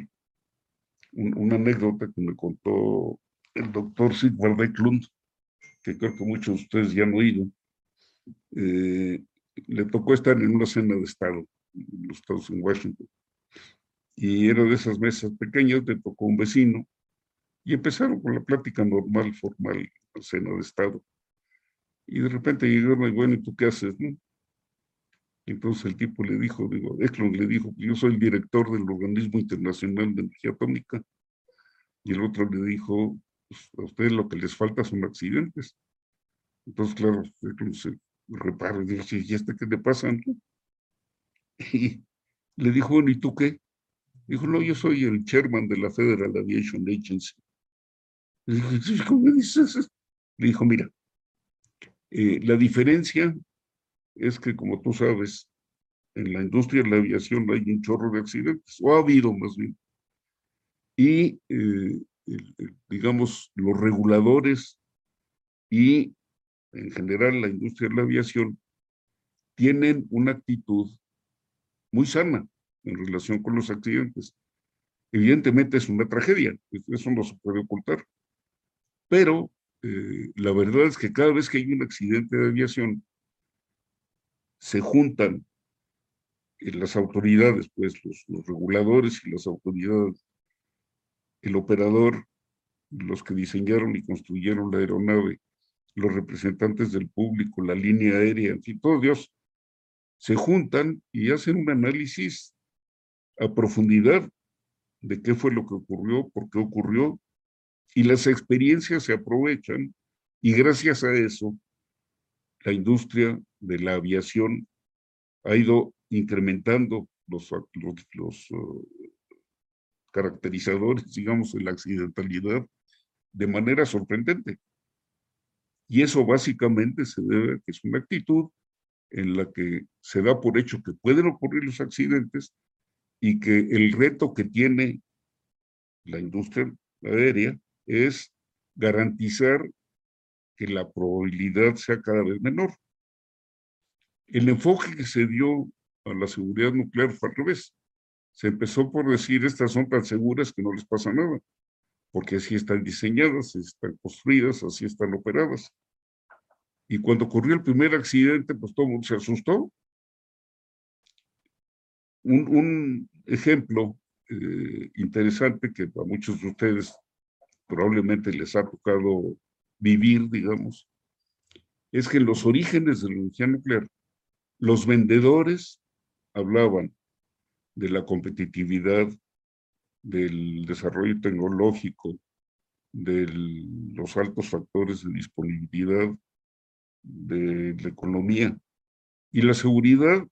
una anécdota que me contó el doctor Sigvard Eklund, que creo que muchos de ustedes ya han oído, eh, le tocó estar en una cena de Estado, en los Estados en Washington. Y era de esas mesas pequeñas, le tocó un vecino, y empezaron con la plática normal, formal, la cena de Estado. Y de repente llegaron y bueno, ¿y tú qué haces? Entonces el tipo le dijo, digo, Eklund le dijo, yo soy el director del Organismo Internacional de Energía Atómica. Y el otro le dijo, pues, a ustedes lo que les falta son accidentes. Entonces, claro, Eklund se reparo, y digo, ¿y este qué le pasa? Y le dijo, bueno, ¿y tú qué? Dijo, no, yo soy el chairman de la Federal Aviation Agency. Le dijo, ¿cómo dices? Le dijo, mira, eh, la diferencia es que, como tú sabes, en la industria de la aviación hay un chorro de accidentes, o ha habido más bien. Y, eh, digamos, los reguladores y en general la industria de la aviación, tienen una actitud muy sana en relación con los accidentes. Evidentemente es una tragedia, eso no se puede ocultar. Pero eh, la verdad es que cada vez que hay un accidente de aviación, se juntan las autoridades, pues los, los reguladores y las autoridades, el operador, los que diseñaron y construyeron la aeronave, los representantes del público, la línea aérea, en fin, todos Dios, se juntan y hacen un análisis a profundidad de qué fue lo que ocurrió, por qué ocurrió, y las experiencias se aprovechan y gracias a eso la industria de la aviación ha ido incrementando los, los, uh, caracterizadores, digamos, de la accidentalidad de manera sorprendente. Y eso básicamente se debe a que es una actitud en la que se da por hecho que pueden ocurrir los accidentes y que el reto que tiene la industria aérea es garantizar que la probabilidad sea cada vez menor. El enfoque que se dio a la seguridad nuclear fue al revés. Se empezó por decir, estas son tan seguras que no les pasa nada porque así están diseñadas, así están construidas, así están operadas. Y cuando ocurrió el primer accidente, pues todo el mundo se asustó. un, ejemplo eh, interesante que a muchos de ustedes probablemente les ha tocado vivir, digamos, es que en los orígenes de la energía nuclear, los vendedores hablaban de la competitividad, del desarrollo tecnológico, de los altos factores de disponibilidad, de la economía. Y la seguridad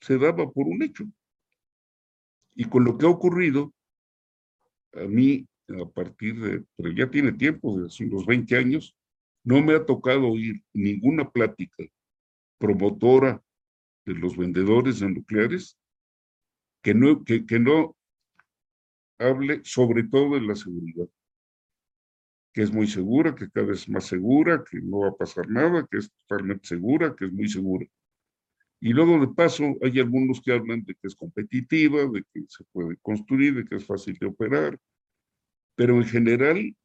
se daba por un hecho. Y con lo que ha ocurrido, a mí, a partir de, pero ya tiene tiempo, de hace unos 20 años, no me ha tocado oír ninguna plática promotora de los vendedores de nucleares que no, que, que no hable sobre todo de la seguridad, que es muy segura, que cada vez más segura, que no va a pasar nada, que es totalmente segura, que es muy segura. Y luego de paso hay algunos que hablan de que es competitiva, de que se puede construir, de que es fácil de operar, pero en general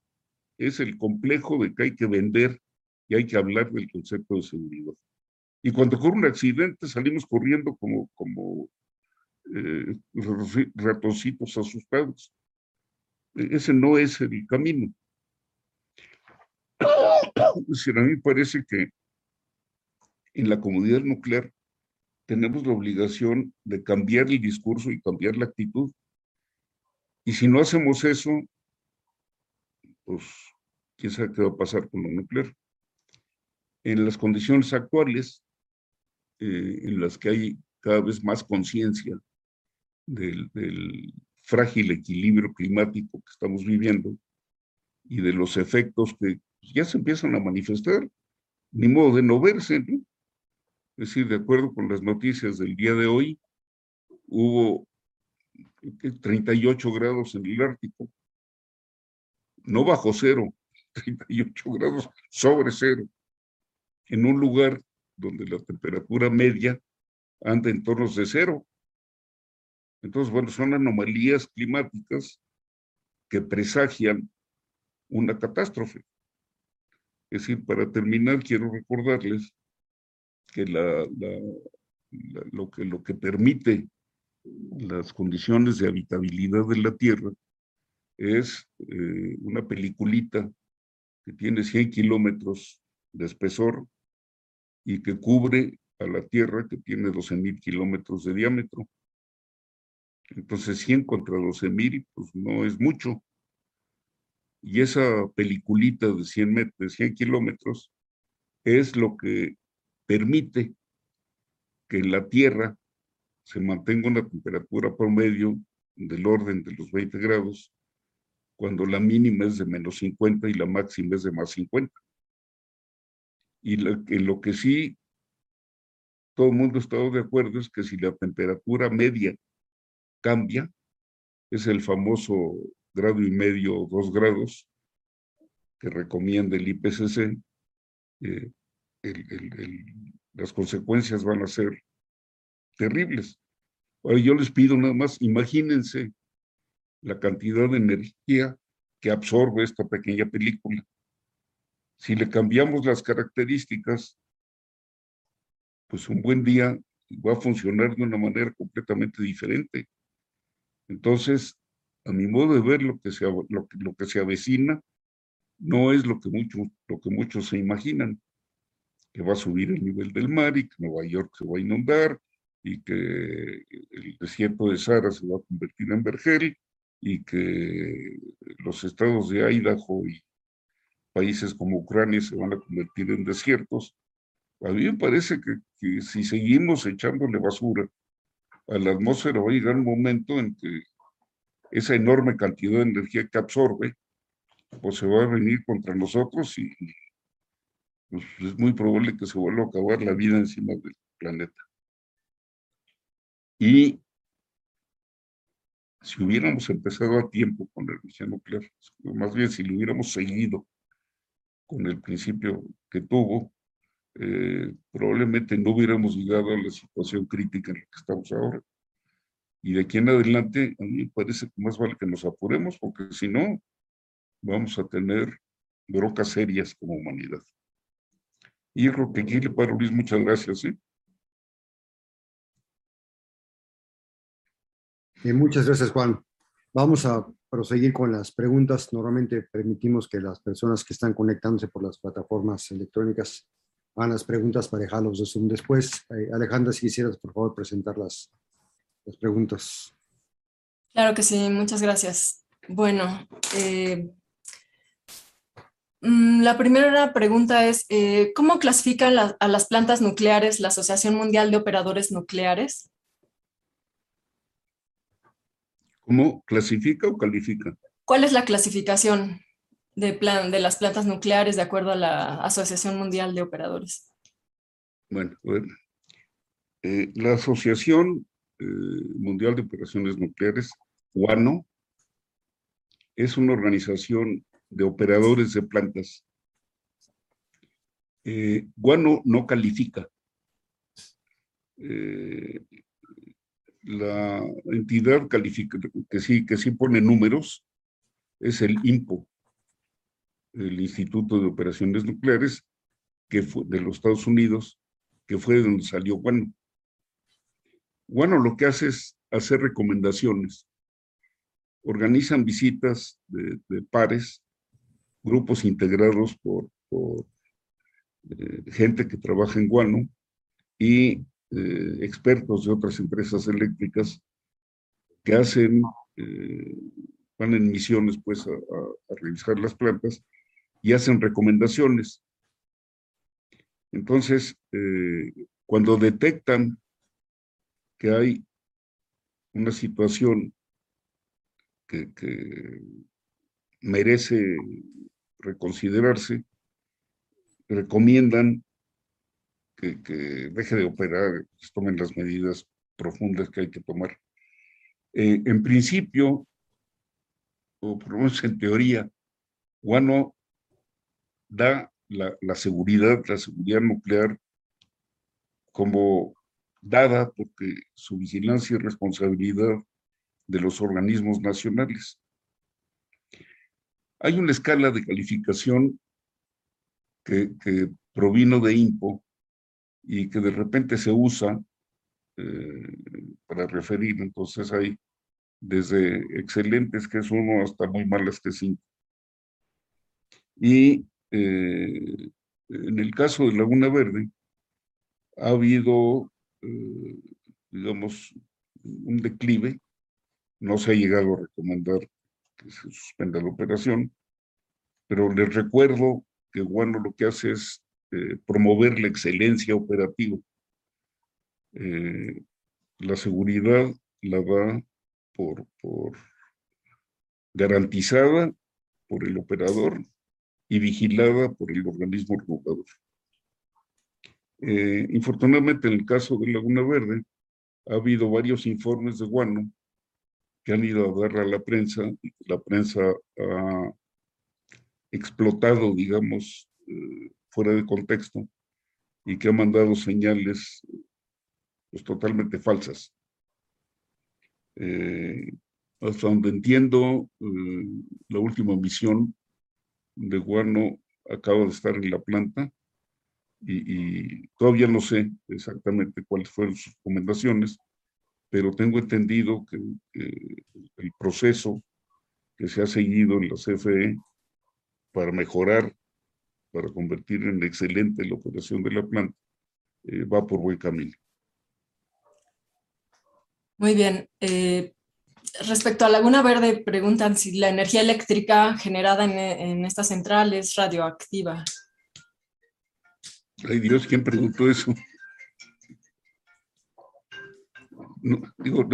es el complejo de que hay que vender y hay que hablar del concepto de seguridad. Y cuando ocurre un accidente salimos corriendo como, como eh, asustados. E, ese no es el camino. Es a mí parece que en la comunidad nuclear tenemos la obligación de cambiar el discurso y cambiar la actitud. Y si no hacemos eso, pues quién sabe qué va a pasar con lo nuclear. En las condiciones actuales, eh, en las que hay cada vez más conciencia del, frágil equilibrio climático que estamos viviendo y de los efectos que ya se empiezan a manifestar, ni modo de no verse, ¿no? Es decir, de acuerdo con las noticias del día de hoy, hubo 38 grados en el Ártico, no bajo cero, 38 grados sobre cero, en un lugar donde la temperatura media anda en torno de cero. Entonces, bueno, son anomalías climáticas que presagian una catástrofe. Es decir, para terminar, quiero recordarles que, lo, que lo que permite las condiciones de habitabilidad de la Tierra es eh, una peliculita que tiene 100 kilómetros de espesor y que cubre a la Tierra que tiene 12 mil kilómetros de diámetro. Entonces 100 contra 12 mil, pues no es mucho. Y esa peliculita de 100, metros, de 100 kilómetros es lo que permite que en la Tierra se mantenga una temperatura promedio del orden de los 20 grados, cuando la mínima es de menos 50 y la máxima es de más 50. Y en lo que sí todo el mundo estado de acuerdo es que si la temperatura media cambia, es el famoso grado y medio, dos grados, que recomienda el IPCC, eh, las consecuencias van a ser terribles. Ahora yo les pido nada más, imagínense la cantidad de energía que absorbe esta pequeña película. Si le cambiamos las características, pues un buen día va a funcionar de una manera completamente diferente. Entonces, a mi modo de ver, lo que se, lo, lo que se avecina no es lo que, muchos, lo que muchos se imaginan, que va a subir el nivel del mar y que Nueva York se va a inundar y que el desierto de Sahara se va a convertir en vergel y que los estados de Idaho y países como Ucrania se van a convertir en desiertos. A mí me parece que, que si seguimos echándole basura a la atmósfera va a llegar un momento en que esa enorme cantidad de energía que absorbe, pues se va a venir contra nosotros y pues, es muy probable que se vuelva a acabar la vida encima del planeta. Y si hubiéramos empezado a tiempo con la energía nuclear, más bien si lo hubiéramos seguido con el principio que tuvo, eh, probablemente no hubiéramos llegado a la situación crítica en la que estamos ahora. Y de aquí en adelante, a mí me parece que más vale que nos apuremos, porque si no, vamos a tener brocas serias como humanidad. Y yo creo que aquí le Luis, muchas gracias. ¿eh? Eh, muchas gracias, Juan. Vamos a proseguir con las preguntas. Normalmente permitimos que las personas que están conectándose por las plataformas electrónicas hagan las preguntas para dejarlos de Zoom después. Eh, Alejandra, si quisieras, por favor, presentar las, las preguntas. Claro que sí, muchas gracias. Bueno, eh, mm, la primera pregunta es, eh, ¿cómo clasifica a las plantas nucleares la Asociación Mundial de Operadores Nucleares? ¿Cómo clasifica o califica? ¿Cuál es la clasificación de, plan, de las plantas nucleares de acuerdo a la Asociación Mundial de Operadores? Bueno, eh, la Asociación Mundial de Operaciones Nucleares, UANO, es una organización de operadores de plantas. Eh, Guano no califica. Eh, la entidad que sí, que sí pone números es el INPO, el Instituto de Operaciones Nucleares que de los Estados Unidos, que fue de donde salió Guano. Guano lo que hace es hacer recomendaciones organizan visitas de, pares, grupos integrados por, eh, gente que trabaja en Guano y eh, expertos de otras empresas eléctricas que hacen, eh, van en misiones pues a, a, revisar las plantas y hacen recomendaciones. Entonces, cuando detectan que hay una situación que, merece reconsiderarse, recomiendan que, deje de operar, que se tomen las medidas profundas que hay que tomar. Eh, en principio, o por lo menos en teoría, Guano da la, la, seguridad, la seguridad nuclear como dada porque su vigilancia y responsabilidad de los organismos nacionales. Hay una escala de calificación que, provino de INPO y que de repente se usa eh, para referir, entonces hay desde excelentes que es uno hasta muy malas que cinco. Y eh, en el caso de Laguna Verde ha habido, eh, digamos, un declive no se ha llegado a recomendar que se suspenda la operación, pero les recuerdo que Guano lo que hace es eh, promover la excelencia operativa. Eh, la seguridad la da por, por garantizada por el operador y vigilada por el organismo regulador. Eh, infortunadamente, en el caso de Laguna Verde, ha habido varios informes de Guano que han ido a dar a la prensa la prensa ha explotado, digamos, fuera de contexto y que ha mandado señales pues, totalmente falsas. Eh, hasta donde entiendo, eh, la última misión de Guano acaba de estar en la planta y, y, todavía no sé exactamente cuáles fueron sus recomendaciones, pero tengo entendido que, el proceso que se ha seguido en la CFE para mejorar, para convertir en excelente la operación de la planta, eh, va por buen camino. Muy bien. Eh, respecto a Laguna Verde, preguntan si la energía eléctrica generada en, en esta central es radioactiva. Ay Dios, ¿quién preguntó eso? no, digo,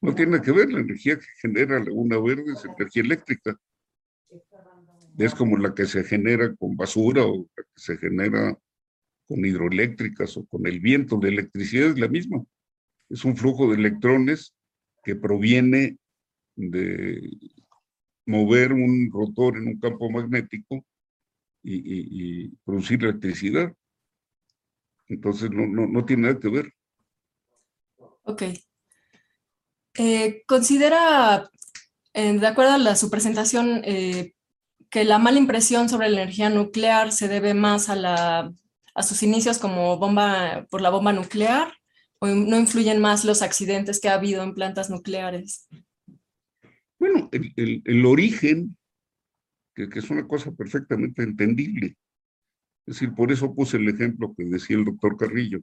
no, tiene que ver, la energía que genera Laguna Verde es energía eléctrica. Es como la que se genera con basura o la que se genera con hidroeléctricas o con el viento. La electricidad es la misma. Es un flujo de electrones que proviene de mover un rotor en un campo magnético y, producir electricidad. Entonces no, no, no tiene nada que ver. Ok. Eh, considera, de acuerdo a su presentación, eh, que la mala impresión sobre la energía nuclear se debe más a, la, a sus inicios como bomba, por la bomba nuclear o no influyen más los accidentes que ha habido en plantas nucleares? Bueno, el, origen, que, es una cosa perfectamente entendible. Es decir, por eso puse el ejemplo que decía el doctor Carrillo.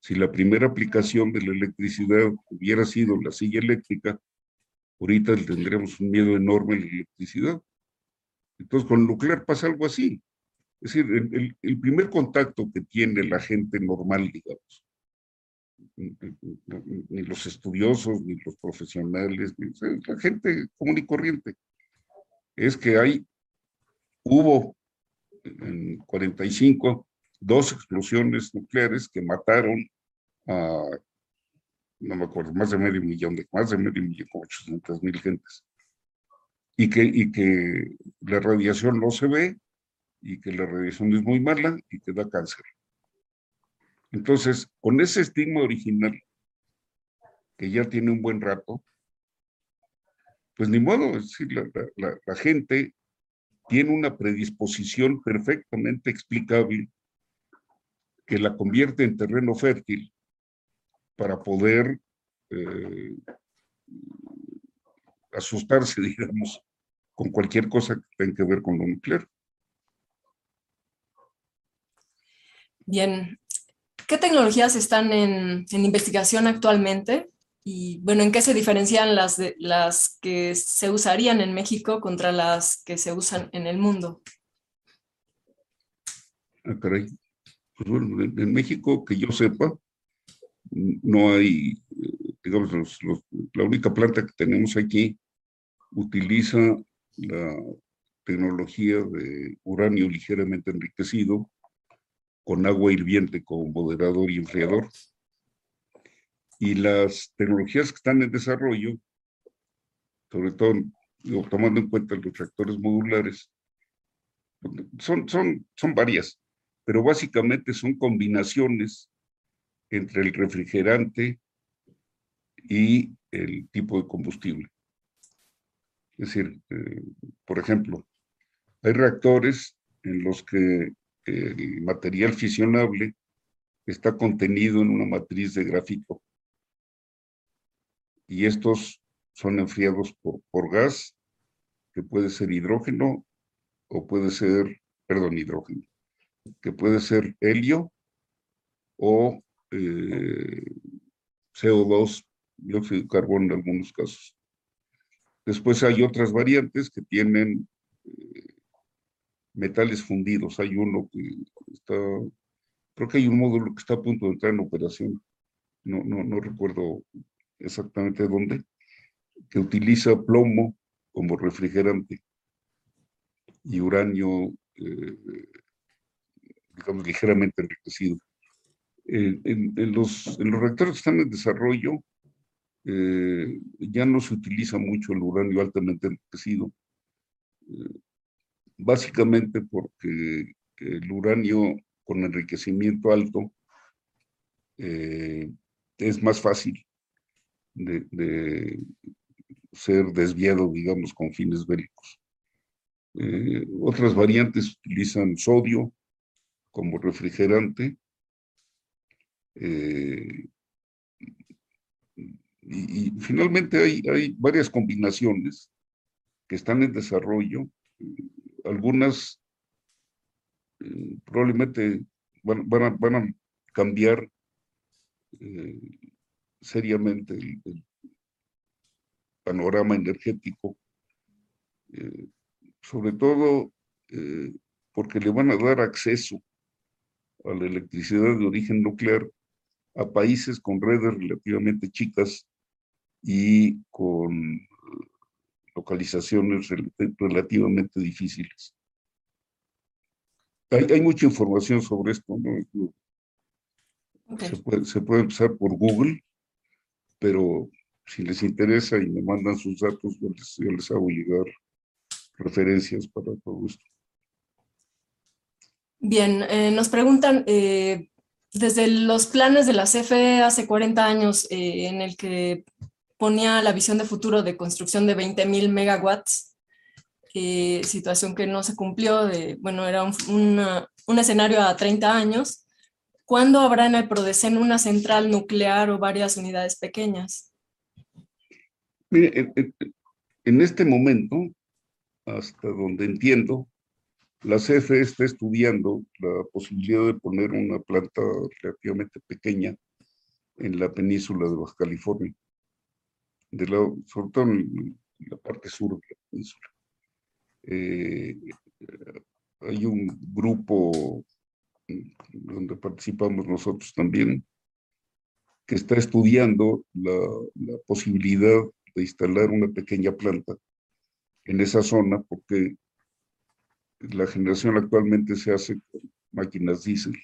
Si la primera aplicación de la electricidad hubiera sido la silla eléctrica, ahorita tendríamos un miedo enorme a la electricidad. Entonces, con nuclear pasa algo así. Es decir, el, el primer contacto que tiene la gente normal, digamos, ni los estudiosos, ni los profesionales, ni la gente común y corriente. Es que hay, hubo en 45 dos explosiones nucleares que mataron a, no me acuerdo, más de medio millón, de, más de medio millón, 800 mil gentes. Y que, y que la radiación no se ve, y que la radiación es muy mala y que da cáncer. Entonces, con ese estigma original, que ya tiene un buen rato, pues ni modo, es decir, la, gente tiene una predisposición perfectamente explicable que la convierte en terreno fértil para poder eh, asustarse, digamos, con cualquier cosa que tenga que ver con lo nuclear. Bien, ¿Qué tecnologías están en, investigación actualmente? Y bueno, ¿en qué se diferencian las, de, las que se usarían en México contra las que se usan en el mundo? Ah, caray. Pues bueno, en, México, que yo sepa, no hay, digamos, la única planta que tenemos aquí utiliza la tecnología de uranio ligeramente enriquecido con agua hirviente como moderador y enfriador. Y las tecnologías que están en desarrollo, sobre todo tomando en cuenta los reactores modulares, son, son, son varias, pero básicamente son combinaciones entre el refrigerante y el tipo de combustible. Es decir, eh, por ejemplo, hay reactores en los que el material fisionable está contenido en una matriz de grafito. Y estos son enfriados por, gas, que puede ser hidrógeno o puede ser, perdón, hidrógeno, que puede ser helio o eh, CO2, dióxido de carbono en algunos casos. Después hay otras variantes que tienen eh, metales fundidos. Hay uno que está, creo que hay un módulo que está a punto de entrar en operación. No, no, no recuerdo exactamente dónde, que utiliza plomo como refrigerante y uranio, eh, digamos, ligeramente enriquecido. en, los, en los reactores que están en desarrollo, eh, ya no se utiliza mucho el uranio altamente enriquecido. Eh, básicamente porque el uranio con enriquecimiento alto eh, es más fácil de, ser desviado, digamos, con fines bélicos. Otras variantes utilizan sodio como refrigerante y, finalmente hay, varias combinaciones que están en desarrollo. Algunas eh, probablemente van, a, cambiar eh, seriamente el, panorama energético, eh, sobre todo porque le van a dar acceso a la electricidad de origen nuclear a países con redes relativamente chicas y con localizaciones relativamente difíciles. Hay, mucha información sobre esto, ¿no? Se, puede, empezar por Google, pero si les interesa y me mandan sus datos, yo les, hago llegar referencias para todo esto. Bien, eh, nos preguntan, eh, desde los planes de la CFE hace 40 años, eh, en el que ponía la visión de futuro de construcción de 20.000 megawatts, eh, situación que no se cumplió, de, bueno, era un, escenario a 30 años. ¿cuándo habrá en el Prodecen una central nuclear o varias unidades pequeñas? Mire, en, este momento, hasta donde entiendo, la CFE está estudiando la posibilidad de poner una planta relativamente pequeña en la península de Baja California, de sobre todo en la parte sur de la península. Eh, hay un grupo donde participamos nosotros también, que está estudiando la, la, posibilidad de instalar una pequeña planta en esa zona, porque la generación actualmente se hace con máquinas diésel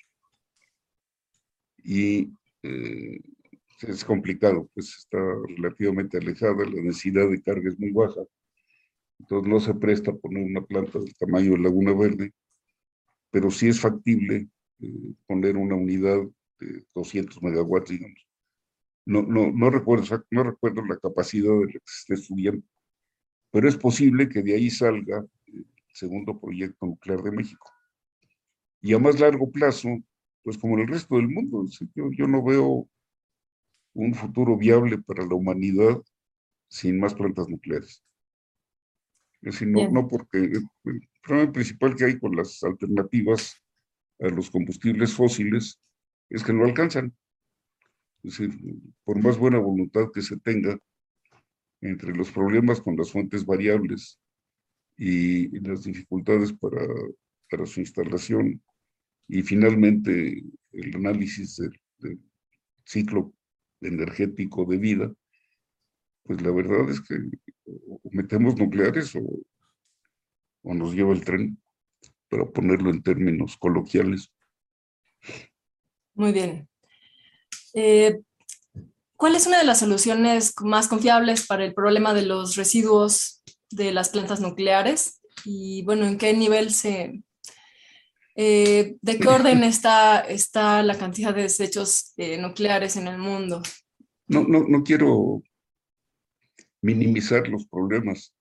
y eh, es complicado, pues está relativamente alejada, la densidad de carga es muy baja, entonces no se presta poner una planta del tamaño de Laguna Verde, pero sí es factible eh, poner una unidad de 200 megawatts, digamos. No, no, no, recuerdo, no recuerdo la capacidad de la que se esté estudiando, pero es posible que de ahí salga el segundo proyecto nuclear de México. Y a más largo plazo, pues como en el resto del mundo, yo, yo no veo un futuro viable para la humanidad sin más plantas nucleares. Es decir, no, no porque el problema principal que hay con las alternativas a los combustibles fósiles es que no alcanzan. Es decir, por más buena voluntad que se tenga, entre los problemas con las fuentes variables y, las dificultades para, para, su instalación y finalmente el análisis del, del ciclo energético de vida, pues la verdad es que o metemos nucleares o, nos lleva el tren, para ponerlo en términos coloquiales. Muy bien. Eh, ¿Cuál es una de las soluciones más confiables para el problema de los residuos de las plantas nucleares? Y bueno, ¿en qué nivel se... Eh, ¿De qué orden está, está la cantidad de desechos eh, nucleares en el mundo? No, no, no quiero minimizar los problemas,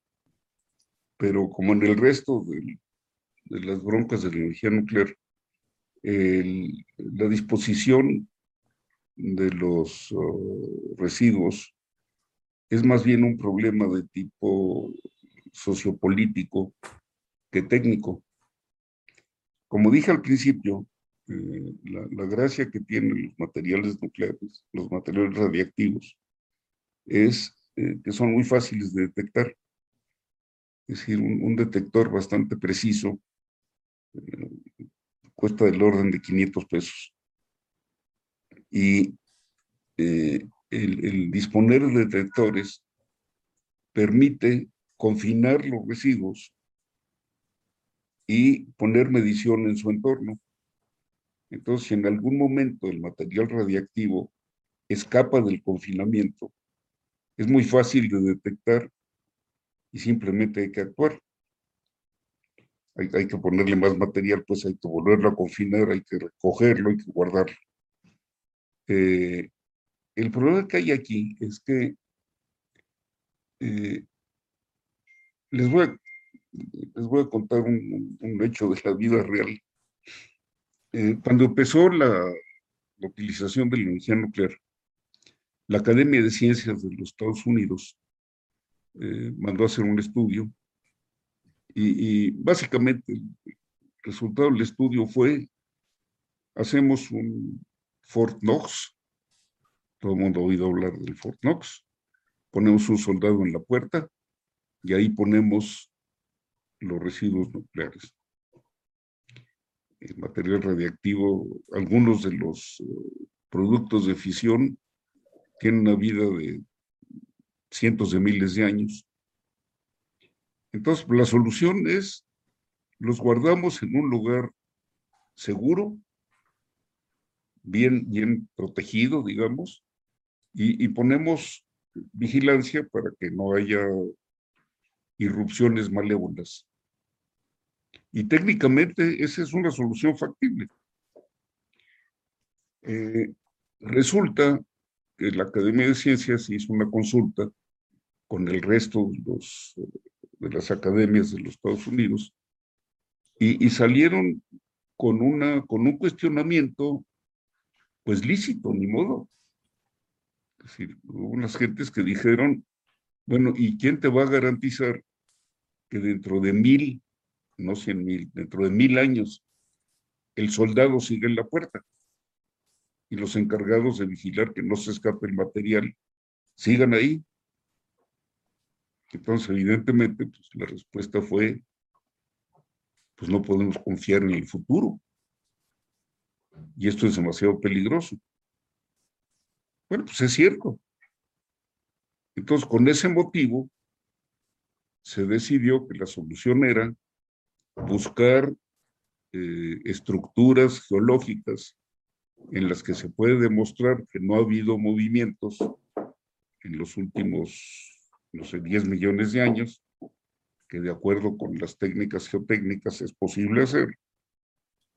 pero como en el resto de las broncas de la energía nuclear, la disposición de los uh, residuos es más bien un problema de tipo sociopolítico que técnico. Como dije al principio, eh, la, gracia que tienen los materiales nucleares, los materiales radiactivos, es eh, que son muy fáciles de detectar. Es decir, un, detector bastante preciso eh, cuesta del orden de 500 pesos. Y el, el, disponer de detectores permite confinar los residuos y poner medición en su entorno. Entonces, si en algún momento el material radiactivo escapa del confinamiento, es muy fácil de detectar y simplemente hay que actuar. Hay, hay, que ponerle más material, pues hay que volverlo a confinar, hay que recogerlo, hay que guardarlo. Eh, el problema que hay aquí es que eh, les, voy a, les voy a contar un, un hecho de la vida real. Eh, cuando empezó la, la utilización de la energía nuclear, la Academia de Ciencias de los Estados Unidos eh, mandó a hacer un estudio y, básicamente el resultado del estudio fue, hacemos un Fort Knox, todo el mundo ha oído hablar del Fort Knox, ponemos un soldado en la puerta y ahí ponemos los residuos nucleares. El material radiactivo, algunos de los eh, productos de fisión tienen una vida de cientos de miles de años. Entonces, la solución es, los guardamos en un lugar seguro, bien, bien protegido, digamos, y, y ponemos vigilancia para que no haya irrupciones malévolas. Y técnicamente esa es una solución factible. Eh, resulta la Academia de Ciencias hizo una consulta con el resto de las academias de los Estados Unidos y, salieron con, una, con un cuestionamiento pues lícito, ni modo. Es decir, hubo unas gentes que dijeron, bueno, ¿y quién te va a garantizar que dentro de mil, no cien mil, dentro de mil años, el soldado sigue en la puerta? Y los encargados de vigilar que no se escape el material sigan ahí. Entonces, evidentemente, pues la respuesta fue, pues no podemos confiar en el futuro. Y esto es demasiado peligroso. Bueno, pues es cierto. Entonces, con ese motivo, se decidió que la solución era buscar eh, estructuras geológicas en las que se puede demostrar que no ha habido movimientos en los últimos, no sé, 10 millones de años, que de acuerdo con las técnicas geotécnicas es posible hacer,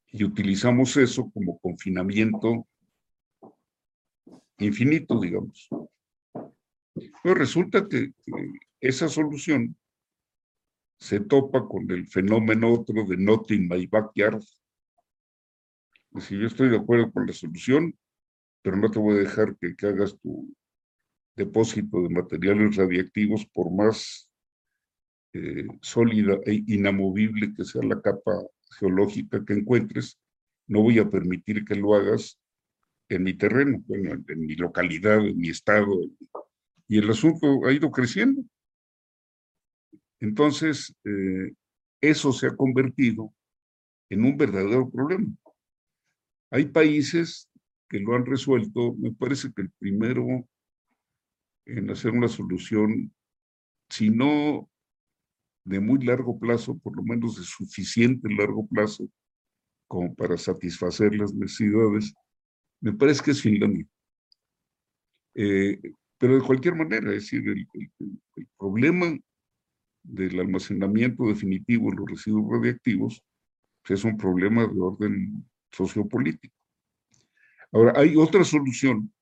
y utilizamos eso como confinamiento infinito, digamos. Pero resulta que, esa solución se topa con el fenómeno otro de not in my backyard. Si yo estoy de acuerdo con la solución, pero no te voy a dejar que, que hagas tu depósito de materiales radiactivos por más eh, sólida e inamovible que sea la capa geológica que encuentres, no voy a permitir que lo hagas en mi terreno, bueno, en mi localidad, en mi estado. Y el asunto ha ido creciendo. Entonces, eh, eso se ha convertido en un verdadero problema. Hay países que lo han resuelto, me parece que el primero en hacer una solución, si no de muy largo plazo, por lo menos de suficiente largo plazo, como para satisfacer las necesidades, me parece que es Finlandia. Eh, pero de cualquier manera, es decir, el, problema del almacenamiento definitivo de los residuos radiactivos pues, es un problema de orden sociopolítico. Ahora, hay otra solución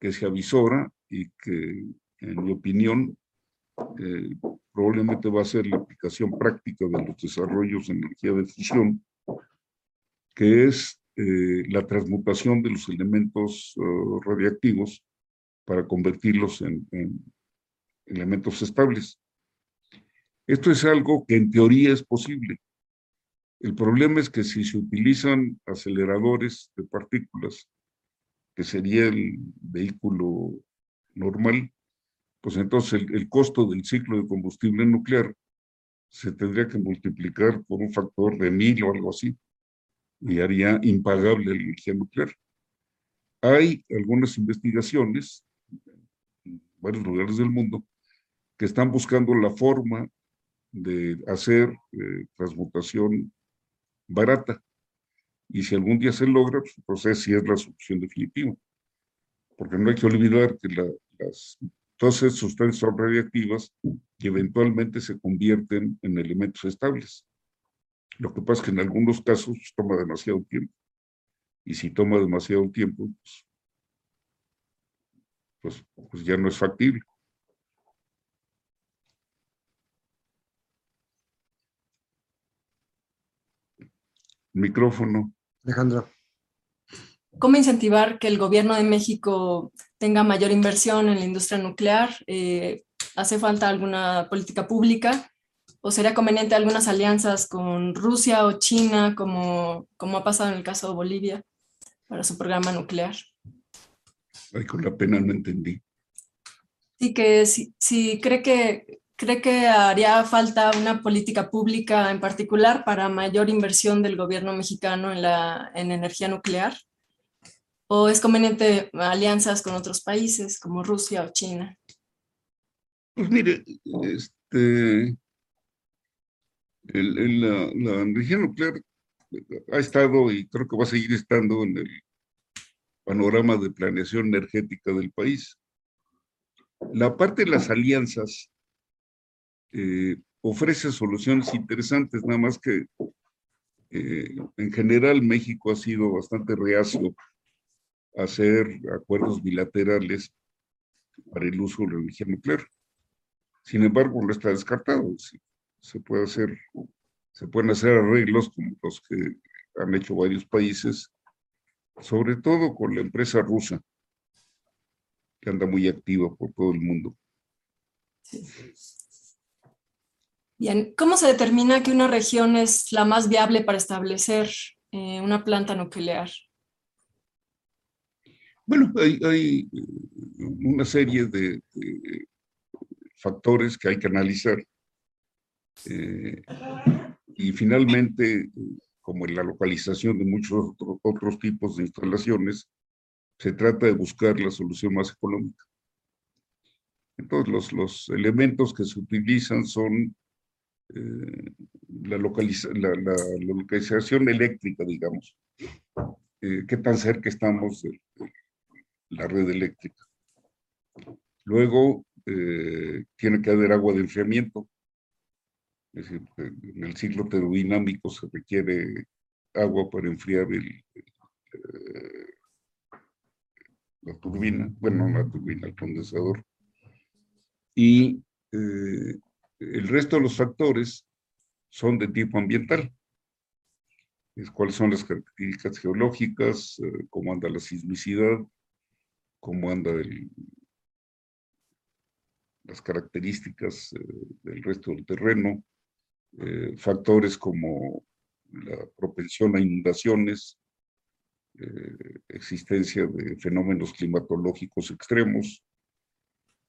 que se avisora y que, en mi opinión, eh, probablemente va a ser la aplicación práctica de los desarrollos de energía de fusión, que es eh, la transmutación de los elementos uh, radiactivos para convertirlos en, en, elementos estables. Esto es algo que en teoría es posible. El problema es que si se utilizan aceleradores de partículas, que sería el vehículo normal, pues entonces el, costo del ciclo de combustible nuclear se tendría que multiplicar por un factor de mil o algo así, y haría impagable la energía nuclear. Hay algunas investigaciones en varios lugares del mundo que están buscando la forma de hacer eh, transmutación barata. Y si algún día se logra, pues entonces sí es la solución definitiva porque no hay que olvidar que las, todas esas sustancias son radiactivas y eventualmente se convierten en elementos estables. Lo que pasa es que en algunos casos toma demasiado tiempo. Y si toma demasiado tiempo, pues, pues, pues ya no es factible. Micrófono. Alejandra. ¿Cómo incentivar que el gobierno de México tenga mayor inversión en la industria nuclear? Eh, ¿Hace falta alguna política pública? ¿O sería conveniente algunas alianzas con Rusia o China, como, como ha pasado en el caso de Bolivia, para su programa nuclear? Ay, con la pena no entendí. Sí, que si, cree que cree que haría falta una política pública en particular para mayor inversión del gobierno mexicano en la en energía nuclear ¿O es conveniente alianzas con otros países como Rusia o China? Pues mire, este, la, energía nuclear ha estado y creo que va a seguir estando en el panorama de planeación energética del país. La parte de las alianzas eh, ofrece soluciones interesantes, nada más que eh, en general México ha sido bastante reacio hacer acuerdos bilaterales para el uso de la energía nuclear. Sin embargo, no está descartado. Se puede hacer, se pueden hacer arreglos como los que han hecho varios países sobre todo con la empresa rusa, que anda muy activa por todo el mundo. Bien, ¿cómo se determina que una región es la más viable para establecer eh, una planta nuclear? Bueno, hay, una serie de, factores que hay que analizar. Eh, y finalmente, como en la localización de muchos otros tipos de instalaciones, se trata de buscar la solución más económica. Entonces, los, los elementos que se utilizan son eh, la, la, localización eléctrica, digamos. Eh, ¿Qué tan cerca estamos de, la red eléctrica? Luego, eh, tiene que haber agua de enfriamiento. Es decir, en el ciclo termodinámico se requiere agua para enfriar el, la turbina, bueno, no la turbina, el condensador. Y eh, el resto de los factores son de tipo ambiental. Es, ¿Cuáles son las características geológicas? Eh, ¿Cómo anda la sismicidad? ¿Cómo anda las características eh, del resto del terreno? factores como la propensión a inundaciones, eh, existencia de fenómenos climatológicos extremos.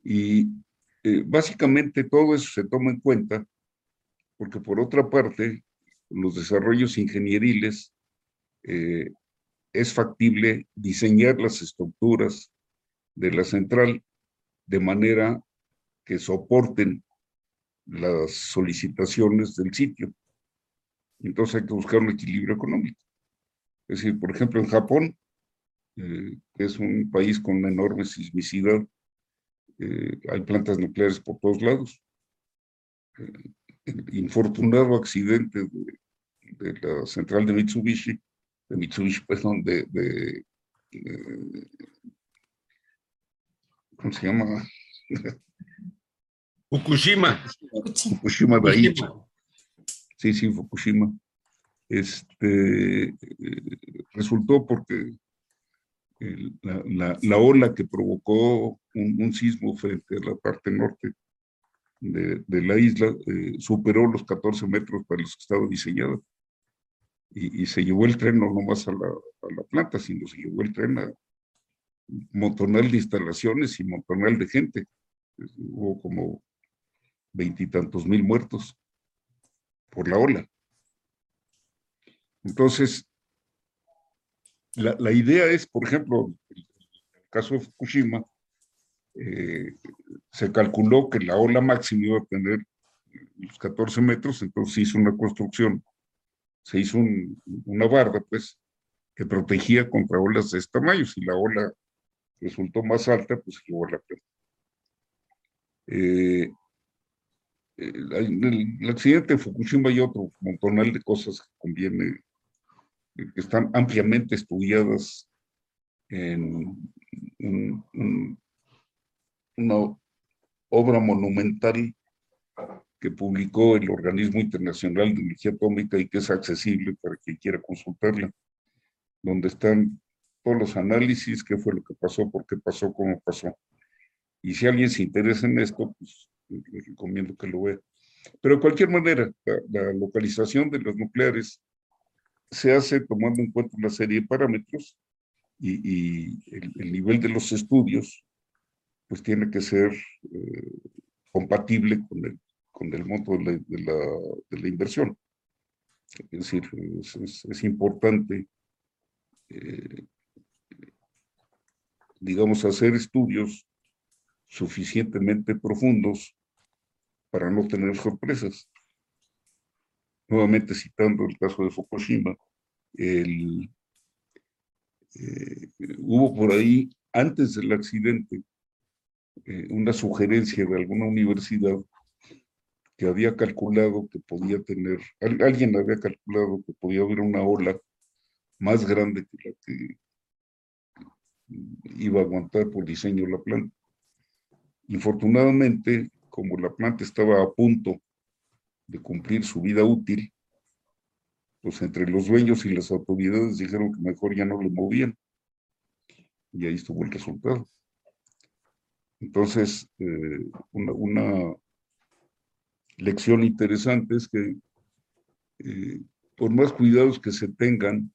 Y eh, básicamente todo eso se toma en cuenta porque por otra parte, los desarrollos ingenieriles eh, es factible diseñar las estructuras de la central de manera que soporten las solicitaciones del sitio. Entonces hay que buscar un equilibrio económico. Es decir, por ejemplo, en Japón, eh, es un país con una enorme sismicidad, eh, hay plantas nucleares por todos lados. Eh, el infortunado accidente de, la central de Mitsubishi, de Mitsubishi, perdón, de, de, ¿cómo se llama? Fukushima. Fukushima de Sí, sí, Fukushima este, resultó porque la, ola que provocó un, sismo frente a la parte norte de, la isla eh, superó los 14 metros para los que estaba diseñado. Y, se llevó el tren no nomás a la, a la planta, sino se llevó el tren a un montonal de instalaciones y montonal de gente. Hubo como veintitantos mil muertos por la ola. Entonces, la, idea es, por ejemplo, en el caso de Fukushima, eh, se calculó que la ola máxima iba a tener los 14 metros, entonces se hizo una construcción, se hizo una barda, pues, que protegía contra olas de este tamaño. Si la ola resultó más alta, pues se llevó la pena. Eh, el, accidente de Fukushima y otro montonal de cosas que conviene están ampliamente estudiadas en una obra monumental que publicó el Organismo Internacional de Energía Atómica y que es accesible para quien quiera consultarla, donde están todos los análisis, qué fue lo que pasó, por qué pasó, cómo pasó. Y si alguien se interesa en esto, pues les recomiendo que lo vea. Pero de cualquier manera, la localización de los nucleares se hace tomando en cuenta una serie de parámetros y, el, nivel de los estudios pues tiene que ser eh, compatible con el, con el monto de la, inversión. Es decir, es, importante, eh, digamos, hacer estudios suficientemente profundos para no tener sorpresas nuevamente citando el caso de Fukushima, eh, hubo por ahí, antes del accidente, eh, una sugerencia de alguna universidad que había calculado que podía tener, alguien había calculado que podía haber una ola más grande que la que iba a aguantar por diseño la planta. Infortunadamente, como la planta estaba a punto de cumplir su vida útil, pues entre los dueños y las autoridades dijeron que mejor ya no lo movían. Y ahí estuvo el resultado. Entonces, eh, una, lección interesante es que eh, por más cuidados que se tengan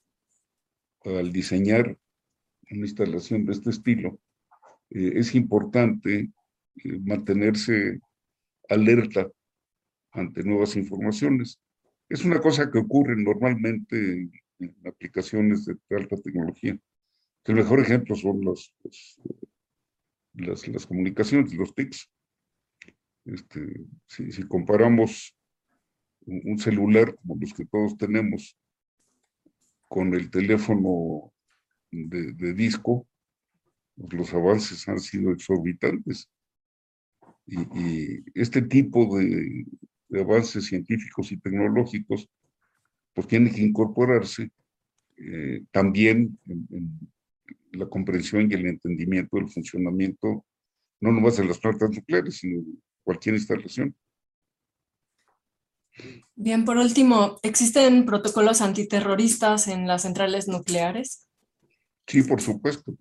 al diseñar una instalación de este estilo, eh, es importante mantenerse alerta ante nuevas informaciones. Es una cosa que ocurre normalmente en, aplicaciones de alta tecnología. El mejor ejemplo son las, las, comunicaciones, los TICs. Este, si, comparamos un, celular como los que todos tenemos con el teléfono de, disco, pues los avances han sido exorbitantes. y, este tipo de, de avances científicos y tecnológicos, pues tiene que incorporarse eh, también en, la comprensión y el entendimiento del funcionamiento, no nomás de las plantas nucleares, sino de cualquier instalación. Bien, por último, ¿existen protocolos antiterroristas en las centrales nucleares? Sí, por supuesto.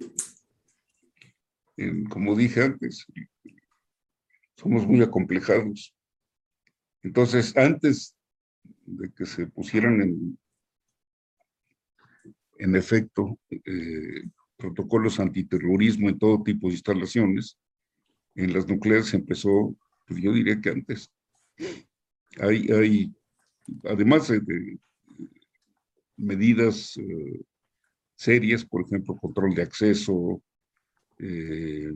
como dije antes, somos muy acomplejados. Entonces, antes de que se pusieran en, efecto eh, protocolos antiterrorismo en todo tipo de instalaciones, en las nucleares se empezó, pues yo diría que antes. Hay, hay además de, medidas eh, serias, por ejemplo, control de acceso, eh,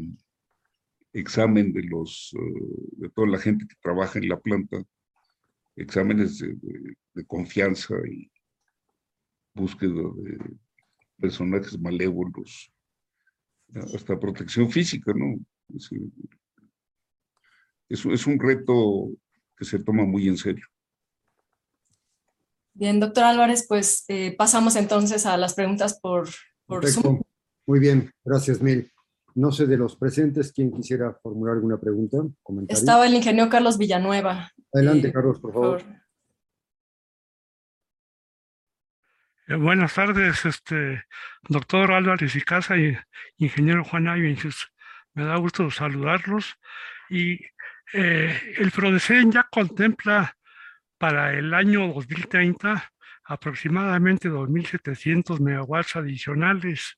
examen de los de toda la gente que trabaja en la planta, exámenes de, confianza y búsqueda de personajes malévolos, hasta protección física, ¿no? Es, es, un reto que se toma muy en serio. Bien, doctor Álvarez, pues eh, pasamos entonces a las preguntas por, por Zoom. Muy bien, gracias mil. No sé de los presentes, ¿quién quisiera formular alguna pregunta? Estaba el ingeniero Carlos Villanueva. Adelante, Carlos, por favor. Eh, buenas tardes, este doctor Álvarez y Casa y ingeniero Juan Áviles. Me da gusto saludarlos. Y eh, el PRODECEN ya contempla para el año 2030 aproximadamente 2.700 megawatts adicionales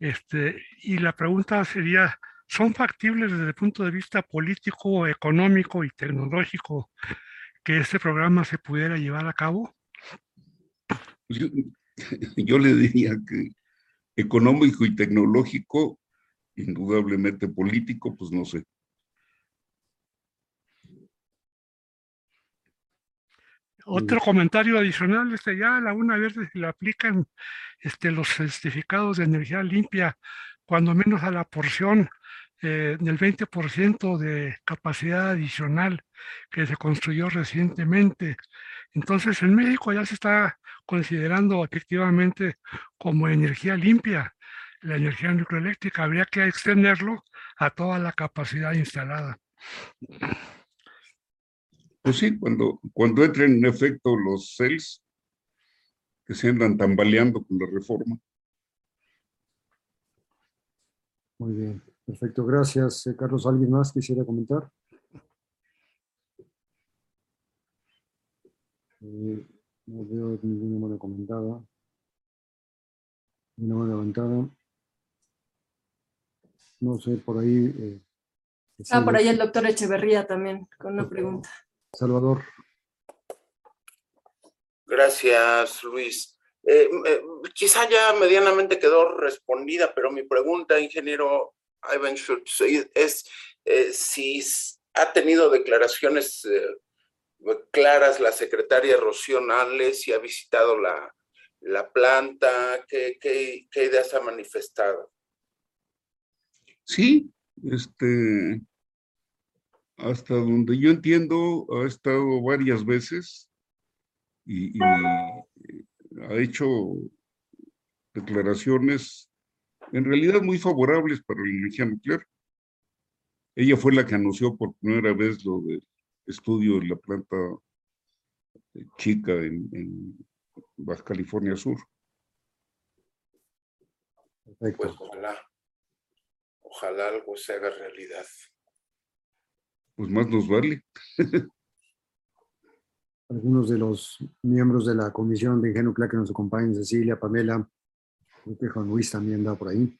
este, y la pregunta sería, ¿son factibles desde el punto de vista político, económico y tecnológico que este programa se pudiera llevar a cabo? Yo, yo le diría que económico y tecnológico, indudablemente político, pues no sé. Otro comentario adicional, este, ya la una verde se le aplican este, los certificados de energía limpia, cuando menos a la porción eh, del 20% de capacidad adicional que se construyó recientemente. Entonces, en México ya se está considerando efectivamente como energía limpia la energía nucleoeléctrica. Habría que extenderlo a toda la capacidad instalada. Pues sí, cuando, cuando entren en efecto los CELS, que se andan tambaleando con la reforma. Muy bien, perfecto, gracias. Eh, Carlos, ¿alguien más quisiera comentar? Eh, no veo ninguna mano comentada. Ninguna mano levantada. No sé, por ahí. Eh, ah, por ahí el doctor Echeverría también, con una pregunta. Salvador. Gracias, Luis. Eh, eh, quizá ya medianamente quedó respondida, pero mi pregunta, ingeniero Ivan Schultz, es eh, si ha tenido declaraciones claras la secretaria Rocío Nales, si ha visitado la, la planta, ¿qué, qué, qué ideas ha manifestado? Sí, este, hasta donde yo entiendo, ha estado varias veces y, ha hecho declaraciones en realidad muy favorables para la energía nuclear. Ella fue la que anunció por primera vez lo del estudio de la planta chica en, Baja California Sur. Pues ojalá, ojalá algo se haga realidad. Pues más nos vale. Algunos de los miembros de la Comisión de Ingeniería Nuclear que nos acompañan, Cecilia, Pamela, creo que Juan Luis también da por ahí.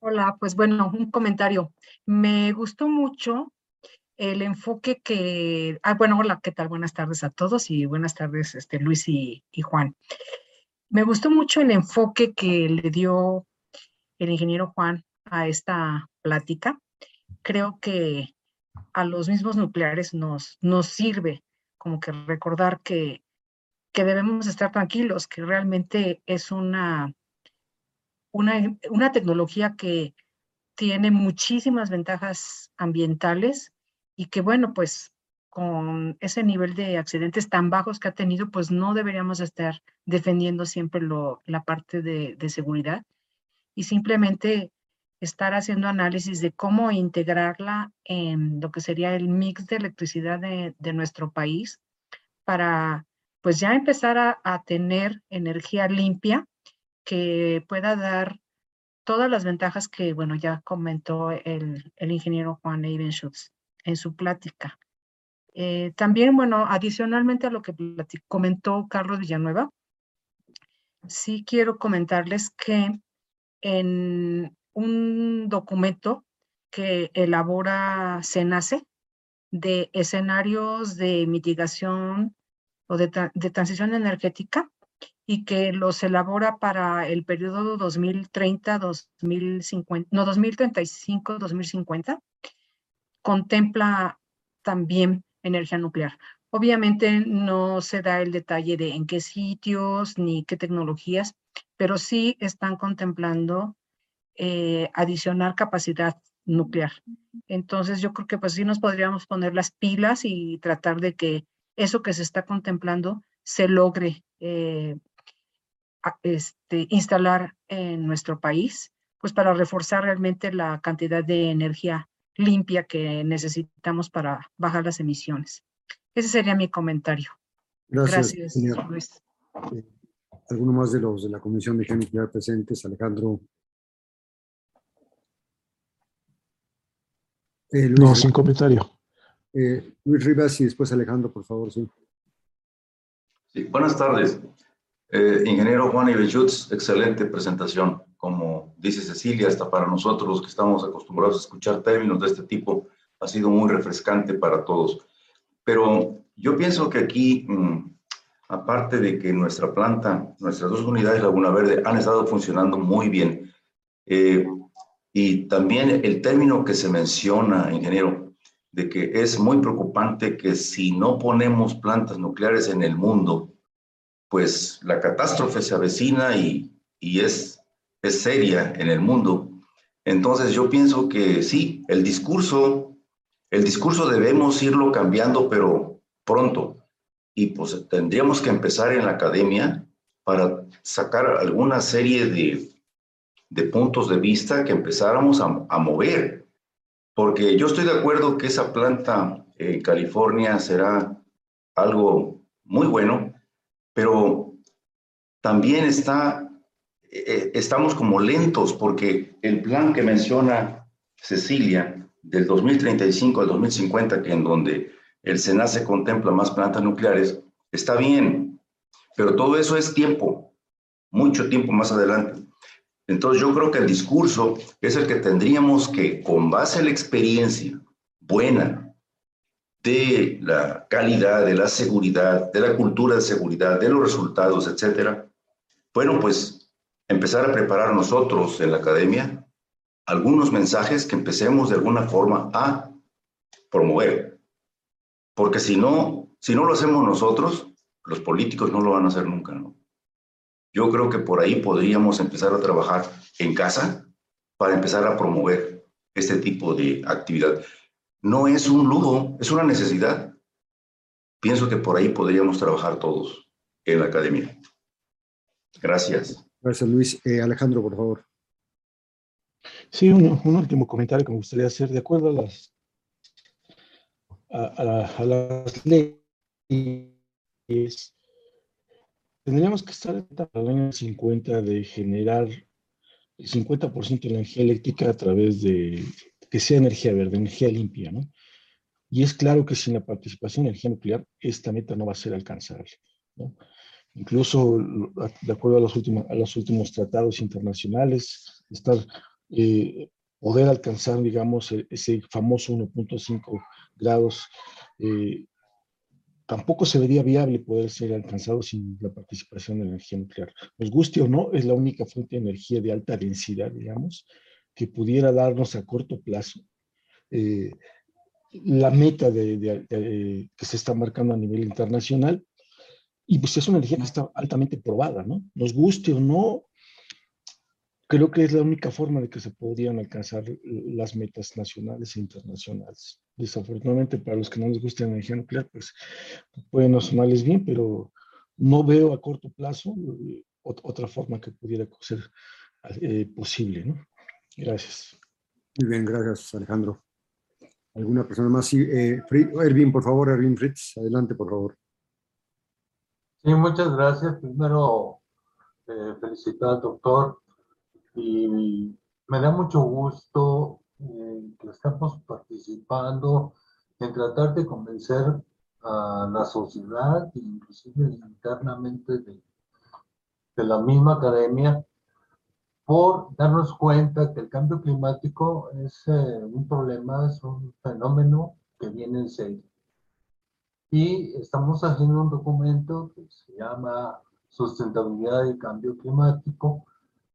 Hola, pues bueno, un comentario. Me gustó mucho el enfoque que, ah, bueno, hola, ¿qué tal? Buenas tardes a todos y buenas tardes, este, Luis y, y Juan. Me gustó mucho el enfoque que le dio el ingeniero Juan a esta plática. Creo que a los mismos nucleares nos, nos sirve como que recordar que, que debemos estar tranquilos, que realmente es una una, una tecnología que tiene muchísimas ventajas ambientales y que, bueno, pues con ese nivel de accidentes tan bajos que ha tenido, pues no deberíamos estar defendiendo siempre lo, la parte de, de seguridad y simplemente estar haciendo análisis de cómo integrarla en lo que sería el mix de electricidad de, nuestro país para pues ya empezar a, tener energía limpia que pueda dar todas las ventajas que, bueno, ya comentó el, el ingeniero Juan Eibenschutz en su plática. Eh, también, bueno, adicionalmente a lo que comentó Carlos Villanueva, sí quiero comentarles que en un documento que elabora SENACE de escenarios de mitigación o de, de transición energética, y que los elabora para el periodo 2030-2050, no, 2035-2050, contempla también energía nuclear. Obviamente no se da el detalle de en qué sitios ni qué tecnologías, pero sí están contemplando eh, adicionar capacidad nuclear. Entonces yo creo que pues sí nos podríamos poner las pilas y tratar de que eso que se está contemplando se logre eh, este, instalar en nuestro país, pues para reforzar realmente la cantidad de energía limpia que necesitamos para bajar las emisiones. Ese sería mi comentario. Gracias, Gracias señor. Luis. Eh, ¿Alguno más de los de la Comisión de Nuclear presentes? Alejandro. Eh, Luis, no, sin comentario. Eh, Luis Rivas y después Alejandro, por favor, sí. Sí, buenas tardes. Eh, ingeniero Juan Ibenchutz, excelente presentación. Como dice Cecilia, hasta para nosotros que estamos acostumbrados a escuchar términos de este tipo, ha sido muy refrescante para todos. Pero yo pienso que aquí, mmm, aparte de que nuestra planta, nuestras dos unidades Laguna Verde han estado funcionando muy bien, eh, y también el término que se menciona, ingeniero, de que es muy preocupante que si no ponemos plantas nucleares en el mundo, pues la catástrofe se avecina y, es seria en el mundo. Entonces yo pienso que sí, el discurso, el discurso debemos irlo cambiando, pero pronto. Y pues tendríamos que empezar en la academia para sacar alguna serie de, de puntos de vista que empezáramos a, a, mover. Porque yo estoy de acuerdo que esa planta en California será algo muy bueno, pero también está, eh, estamos como lentos porque el plan que menciona Cecilia del 2035 al 2050, que en donde el SENACE contempla más plantas nucleares, está bien, pero todo eso es tiempo, mucho tiempo más adelante. Entonces yo creo que el discurso es el que tendríamos que, con base en la experiencia buena de la calidad, de la seguridad, de la cultura de seguridad, de los resultados, etcétera, bueno, pues empezar a preparar nosotros en la academia algunos mensajes que empecemos de alguna forma a promover. Porque si no, si no lo hacemos nosotros, los políticos no lo van a hacer nunca, ¿no? Yo creo que por ahí podríamos empezar a trabajar en casa para empezar a promover este tipo de actividad no es un lujo, es una necesidad. Pienso que por ahí podríamos trabajar todos en la academia. Gracias. Gracias, Luis. Eh, Alejandro, por favor. Sí, un, último comentario que me gustaría hacer. De acuerdo a las, leyes, tendríamos que estar para el año 50 de generar el 50% de la energía eléctrica a través de que sea energía verde, energía limpia, ¿no? Y es claro que sin la participación de energía nuclear, esta meta no va a ser alcanzable. Incluso, de acuerdo a los últimos, a los últimos tratados internacionales, estar, eh, poder alcanzar, digamos, e, ese famoso 1.5 grados, eh, tampoco se vería viable poder ser alcanzado sin la participación de energía nuclear. Nos guste o no, es la única fuente de energía de alta densidad, digamos, que pudiera darnos a corto plazo eh, la meta de, que se está marcando a nivel internacional y pues es una energía que está altamente probada, ¿no? Nos guste o no, creo que es la única forma de que se podrían alcanzar las metas nacionales e internacionales. Desafortunadamente, para los que no les gusta la energía nuclear, pues pueden no sonarles bien, pero no veo a corto plazo eh, otra forma que pudiera ser eh, posible, ¿no? Gracias. Muy bien, gracias, Alejandro. ¿Alguna persona más? Sí, eh, Erwin, por favor, Erwin Fritz, adelante, por favor. Sí, muchas gracias. Primero, eh, felicitar al doctor y me da mucho gusto eh, que estamos participando en tratar de convencer a la sociedad, inclusive internamente de, de la misma academia, por darnos cuenta que el cambio climático es eh, un problema, es un fenómeno que viene en serio. Y estamos haciendo un documento que se llama Sustentabilidad y Cambio Climático,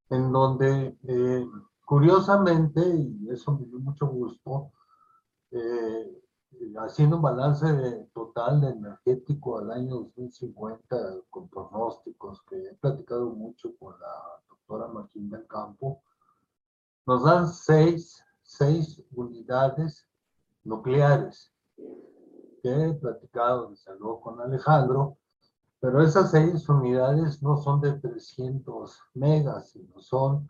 en donde eh, curiosamente, y eso me dio mucho gusto, eh, haciendo un balance total de energético al año 2050 con pronósticos que he platicado mucho con la doctora Martín del Campo, nos dan seis, seis unidades nucleares he platicado desde luego con Alejandro, pero esas seis unidades no son de 300 megas, sino son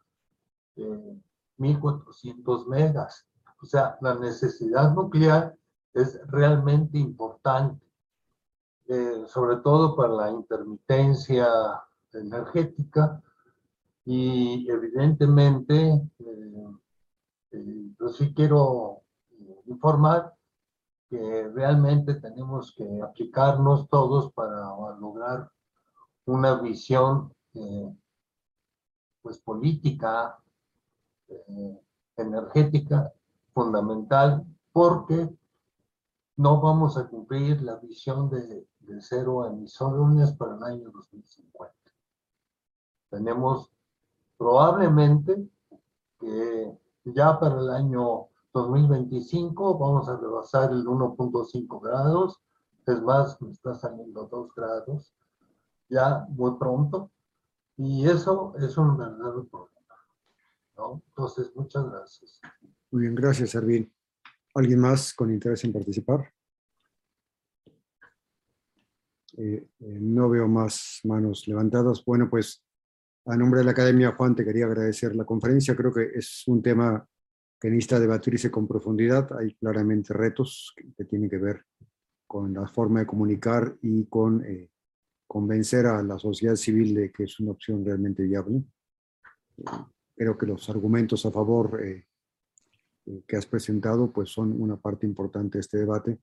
de 1400 megas. O sea, la necesidad nuclear es realmente importante, eh, sobre todo para la intermitencia energética y evidentemente, eh, eh, yo sí quiero informar que realmente tenemos que aplicarnos todos para lograr una visión eh, pues política, eh, energética fundamental, porque no vamos a cumplir la visión de, de cero emisiones para el año 2050. Tenemos probablemente que ya para el año 2025 vamos a rebasar el 1.5 grados, es más, me está saliendo 2 grados ya muy pronto, y eso es un verdadero problema. Entonces, muchas gracias. Muy bien, gracias, Erwin. ¿Alguien más con interés en participar? Eh, eh, no veo más manos levantadas. Bueno, pues a nombre de la Academia, Juan, te quería agradecer la conferencia. Creo que es un tema que necesita debatirse con profundidad. Hay claramente retos que, tienen que ver con la forma de comunicar y con eh, convencer a la sociedad civil de que es una opción realmente viable. creo que los argumentos a favor eh, eh, que has presentado pues son una parte importante de este debate,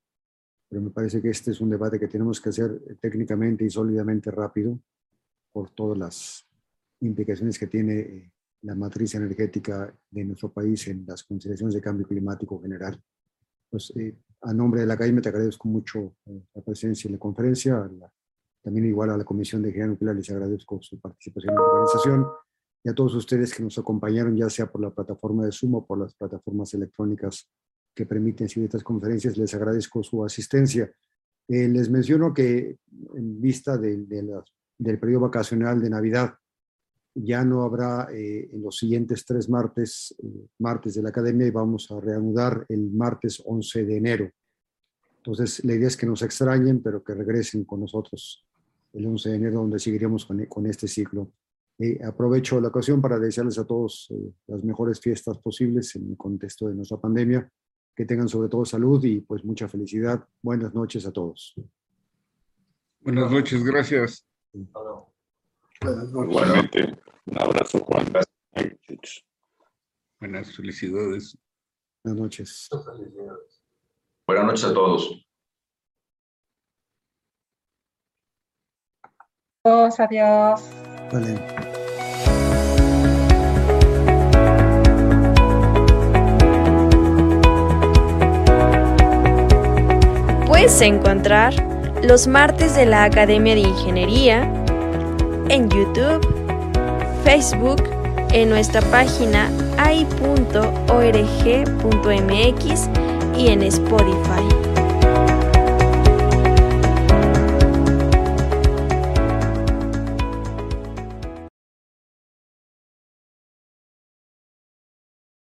pero me parece que este es un debate que tenemos que hacer técnicamente y sólidamente rápido por todas las implicaciones que tiene la matriz energética de nuestro país en las consideraciones de cambio climático general. Pues eh, a nombre de la Academia te agradezco mucho eh, la presencia en la conferencia, también igual a la Comisión de Energía Nuclear les agradezco su participación en la organización y a todos ustedes que nos acompañaron ya sea por la plataforma de Zoom o por las plataformas electrónicas que permiten seguir estas conferencias, les agradezco su asistencia. Eh, les menciono que en vista de, del periodo vacacional de Navidad, ya no habrá eh, en los siguientes tres martes, eh, martes de la academia y vamos a reanudar el martes 11 de enero. Entonces, la idea es que nos extrañen, pero que regresen con nosotros el 11 de enero, donde seguiremos con, con este ciclo. Eh, aprovecho la ocasión para desearles a todos las mejores fiestas posibles en el contexto de nuestra pandemia que tengan sobre todo salud y pues mucha felicidad. Buenas noches a todos. Buenas noches, gracias. Igualmente, un abrazo, Juan. Buenas felicidades. Buenas noches. Buenas noches a todos. Adiós, adiós. Vale. Puedes encontrar los martes de la Academia de Ingeniería en YouTube, Facebook, en nuestra página ai.org.mx y en Spotify.